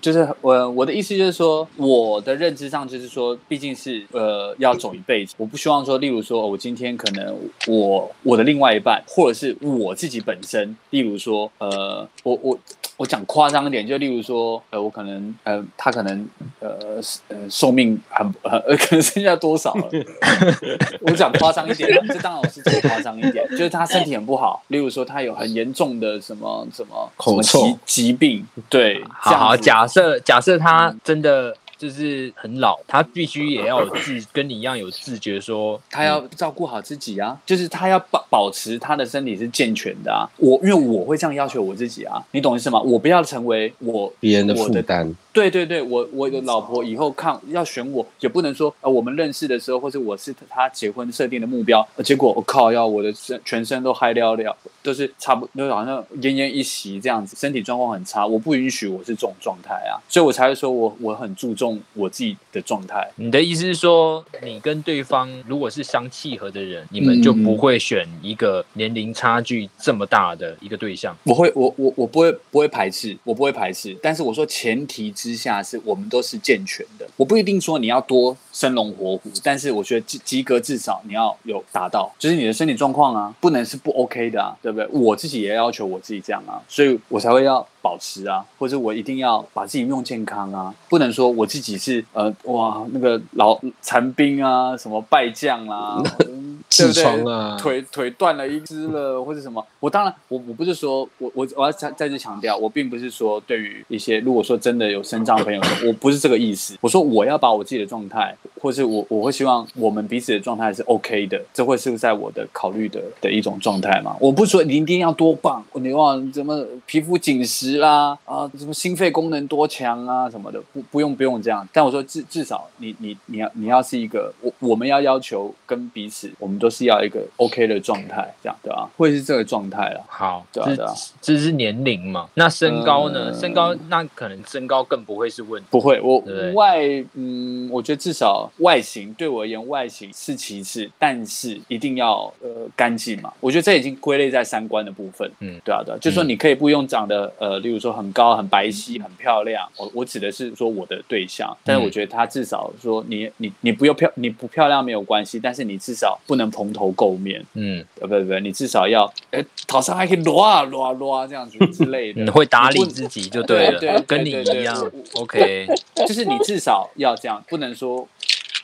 就是我我的意思就是说，我的认知上就是说，毕竟是呃要走一辈子，我不希望说，例如说我今天可能我我的另外一半，或者是我自己本身，例如说呃我我我讲夸张一点，就例如说呃我可能呃他可能呃呃寿命很很 <laughs> 呃可能剩下多少了，<laughs> 我讲夸张一点啊，这当然我是讲夸张一点，就是他身体很不好，例如说他有很严重的什么什么什么口臭。疾疾病，对，好，假设假设他真的就是很老，他必须也要有自跟你一样有自觉说，他要照顾好自己啊，就是他要保保持他的身体是健全的啊。我因为我会这样要求我自己啊，你懂意思吗？我不要成为我别人的负担，对对对，我我的老婆以后看要选我，也不能说呃我们认识的时候，或者我是他结婚设定的目标，呃结果我、靠要我的身全身都嗨撩撩，都是差不多，好像奄奄一息这样子，身体状况很差，我不允许我是这种状态啊，所以我才会说我我很注重我自己的状态。你的意思是说，你跟对方如果是相契合的人，你们就不会选一个年龄差距这么大的一个对象？我会，我我我不会不会排斥，我不会排斥，但是我说前提之下是我们都是健全的，我不一定说你要多生龙活虎，但是我觉得及及格至少你要有达到，就是你的身体状况啊，不能是不 OK 的啊，对不对？我自己也要求我自己这样啊，所以我才会要保持啊，或者我一定要把自己用健康啊，不能说我自己是呃哇那个老残兵啊，什么败将啊。<laughs> 痔疮啊，腿腿断了一只了，或者什么？我当然，我我不是说我我我要再再次强调，我并不是说对于一些如果说真的有生障朋友，我不是这个意思。我说我要把我自己的状态，或是我我会希望我们彼此的状态是 OK 的，这会是在我的考虑的的一种状态嘛？我不是说你一定要多棒，你哇怎么皮肤紧实啦啊，什么心肺功能多强啊什么的，不不用不用这样。但我说至至少你你你要你要是一个我我们要要求跟彼此我们。都是要一个 OK 的状态，这样对吧？会是这个状态了。好，对啊，对啊，这是年龄嘛？那身高呢？身高那可能身高更不会是问题。不会，我外嗯，我觉得至少外形对我而言，外形是其次，但是一定要呃干净嘛。我觉得这已经归类在三观的部分。嗯对啊，对啊，就说你可以不用长得呃，例如说很高、很白皙、很漂亮。我我指的是说我的对象，但是我觉得他至少说你你你不用漂你不漂亮没有关系，但是你至少不能蓬头垢面。嗯，呃，不不不，你至少要，哎，头上还可以撸啊撸啊撸啊这样子之类的。<laughs> 你会打理自己就对了，对对跟你一样。OK，就是你至少要这样，不能说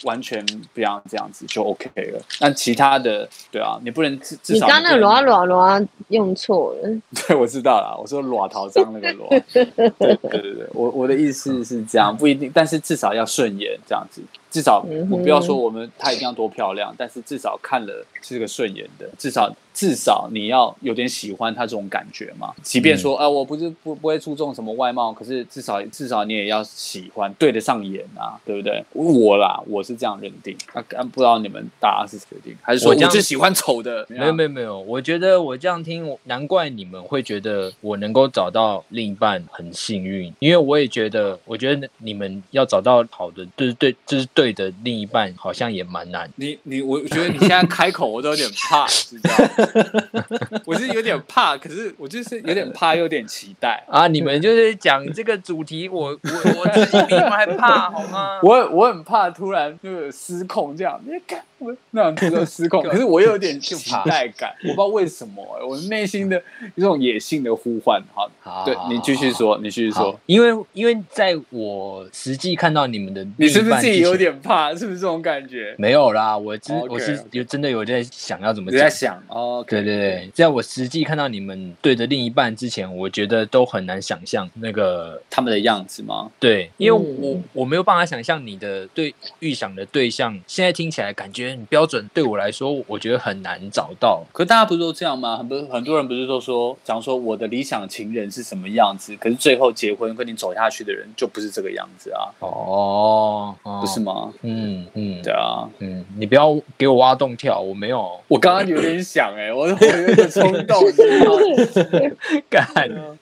完全不要这样子就 OK 了。那其他的，对啊，你不能至至少你刚刚那个不能罗啊罗啊罗啊用错了，对，我知道了，我说裸桃张那个。<laughs> 裸，对对对对，我我的意思是这样，不一定，但是至少要顺眼这样子，至少我不要说我们她一定要多漂亮，但是至少看了是个顺眼的，至少至少你要有点喜欢他这种感觉嘛。即便说啊、我不是不不会注重什么外貌，可是至少至少你也要喜欢，对得上眼啊，对不对？我啦，我是这样认定，啊，啊不知道你们大家是决定，还是说我我这样就喜欢丑的？没有没有没有，我觉得我这样听，难怪你们会觉得我能够找到另一半很幸运，因为我也觉得，我觉得你们要找到好的，就是对，就是对的另一半，好像也蛮难。你你，我觉得你现在开口我都有点怕，是这样。<laughs> 我是有点怕，可是我就是有点怕，又有点期待。啊，你们就是讲这个主题，我我我自己比你们还怕，<laughs> 好吗？我我很怕突然那个失控这样，你看我那样子就失控，<laughs> 可是我又有点期待感，我不知道为什么、欸，我内心的这种野性的呼唤。好，好对你继续说，你继续说，，因为因为在我实际看到你们的，你是不是自己有？点怕？是不是这种感觉？没有啦，我真 OK，我是有真的有在想要怎么你在。想哦，对对对，在我实际看到你们对着另一半之前，我觉得都很难想象那个他们的样子吗？对，因为嗯我我没有办法想象你的对预想的对象，现在听起来感觉很标准，对我来说，我觉得很难找到。可大家不是都这样吗？很多很多人不是都说，假如说我的理想情人是什么样子，可是最后结婚跟你走下去的人就不是这个样子啊，哦，哦不是吗？嗯嗯，对啊，嗯，你不要给我挖洞跳，我没有我刚刚有点想哎、我我有点冲动，你知道吗 <laughs> 干。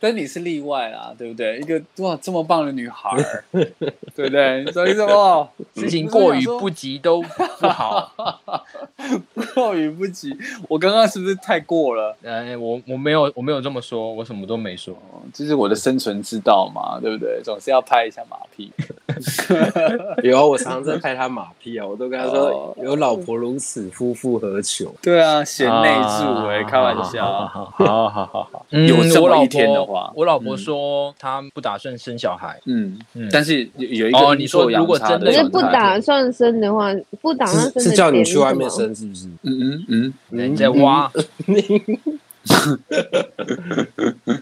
但你是例外啦，对不对？一个哇这么棒的女孩儿，对不对？所以什么事情过于不及都不好。<laughs> 过于不及？我刚刚是不是太过了？呃，我我没有我没有这么说，我什么都没说。哦这是我的生存之道嘛，对不对？总是要拍一下马屁。<laughs> 有啊，我常常在拍他马屁啊，我都跟他说哦，有老婆如此，夫复何求？对啊，贤内助哎、开玩笑。好好好好好，嗯有这么我老一天的婆话我老婆嗯说她不打算生小孩。嗯，嗯，但是有有一个哦你说如果真的不打算生的话，不打算生是是叫你去外面生是不是？嗯嗯嗯，你在挖。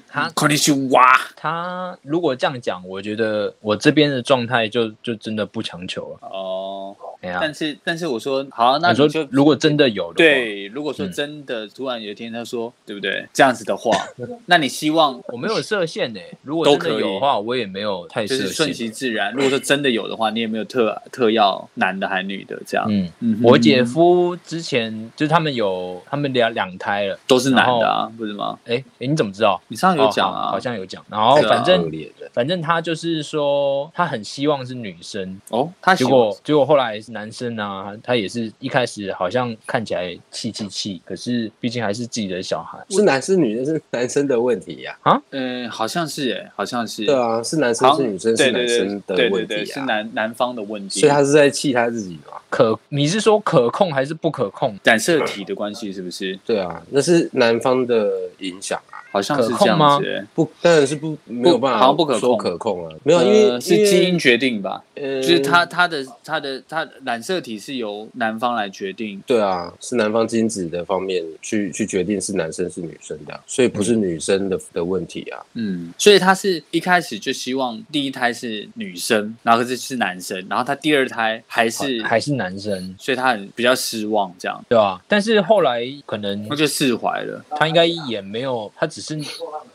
他快点去挖。他如果这样讲，我觉得我这边的状态就就真的不强求了。哦，哎呀但是但是我说好，那你说就如果真的有的话，对，如果说嗯真的突然有一天他说，对不对？这样子的话，<laughs> 那你希望我没有设限呢、如果都真的以有的话，我也没有太设就是顺其。自然。如果说真的有的话，你也没有特特要男的还女的这样。嗯，嗯哼我姐夫之前就是他们有他们两两胎了，都是男的啊，不是吗？哎、诶你怎么知道？你上次有讲哦啊，好好像有讲。然后对啊反正恶劣的，反正他就是说他很希望是女生，哦，他喜欢结果结果后来是男生啊，他也是一开始好像看起来气气气，可是毕竟还是自己的小孩。是男是女那是男生的问题呀、嗯，好像是哎，好像是对啊，是男生是女生是男生的对对对，是问题是，男男方的问题。所以他是在气他自己嘛？可你是说可控还是不可控？染色体的关系是不是？对啊，那是男方的影响啊，好像是这样子欸。不当然是不没有办法好像不可控说可控啊，没有，因为呃是基因，决定吧？呃，就是他他的他的他染色体是由男方来决定。对啊，是男方精子的方面去去决定是男生是女生的啊，所以不是女生的的问题啊。嗯，所以他是一开始就希望第一胎是女生，然后可是是男生，然后他第二胎还是，还是男生，所以他很比较失望，这样对啊、但是后来可能他就释怀了。他应该也没有，他只是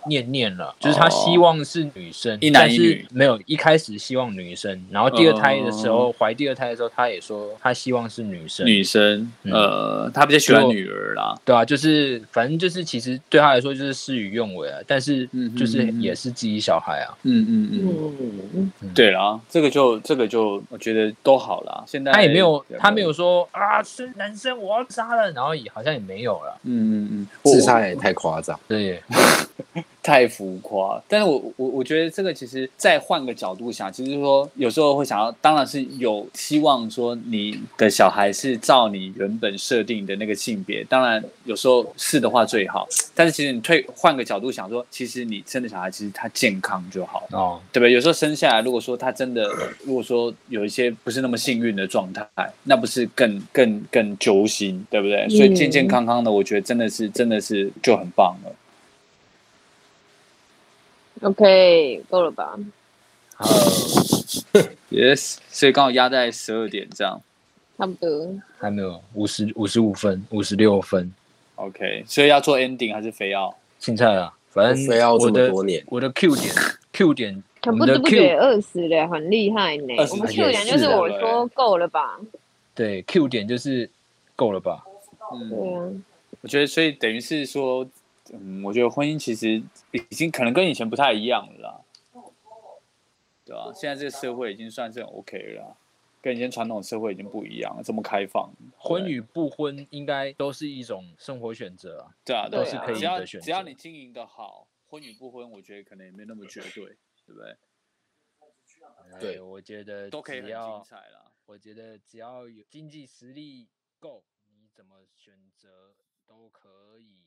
念念了，就是他希望是女生，一男但是一女没有一开始希望女生，然后第二胎的时候怀第二胎的时候，他也说他希望是女生，女生，嗯。呃，他比较喜欢女儿啦。对啊，就是反正就是其实对他来说就是事与愿违啊，但是嗯就是也是自己小孩啊，嗯嗯嗯，嗯，对啦，这个就这个就我觉得都好啦。现在他也没有他没有，说啊是男生我要杀了，然后也好像也没有了，嗯嗯嗯，自杀也太夸张，对，<laughs> 太浮夸。但是我我我觉得这个其实再换个角度想，其实说有时候会想要，当然是有希望说你的小孩是照你原本设定的那个性别，当然有时候是的话最好。但是其实你退换个角度想说，其实你生的小孩其实他健康就好。哦，对不对？有时候生下来，如果说他真的，如果说有一些不是那么幸运的状态，那不是更更更揪心，对不对？所以健健康康的，我觉得真的是真的是就很棒了。OK，够了吧？好，<laughs> Yes，所以刚好压在十二点这样。差不多。还没有五十五十五分，五十六分，OK，所以要做 ending 还是非要？青菜啊，反正非要这我的么多年，我的 Q 点 Q 点，我很不知不觉二十嘞，很厉害呢。20我们 Q 点就是我说够了吧？对 Q 点就是够了吧？嗯，对啊，我觉得所以等于是说，嗯，我觉得婚姻其实已经可能跟以前不太一样了啦。对啊，现在这个社会已经算是很 OK 了啦，跟以前传统社会已经不一样了，这么开放。婚与不婚应该都是一种生活选择啊。对啊，都是可以只要的选择只要你经营的好，婚与不婚，我觉得可能也没那么绝对，对不对？对哎我觉得都可以很精彩了。我觉得只要有经济实力够，你怎么选择都可以。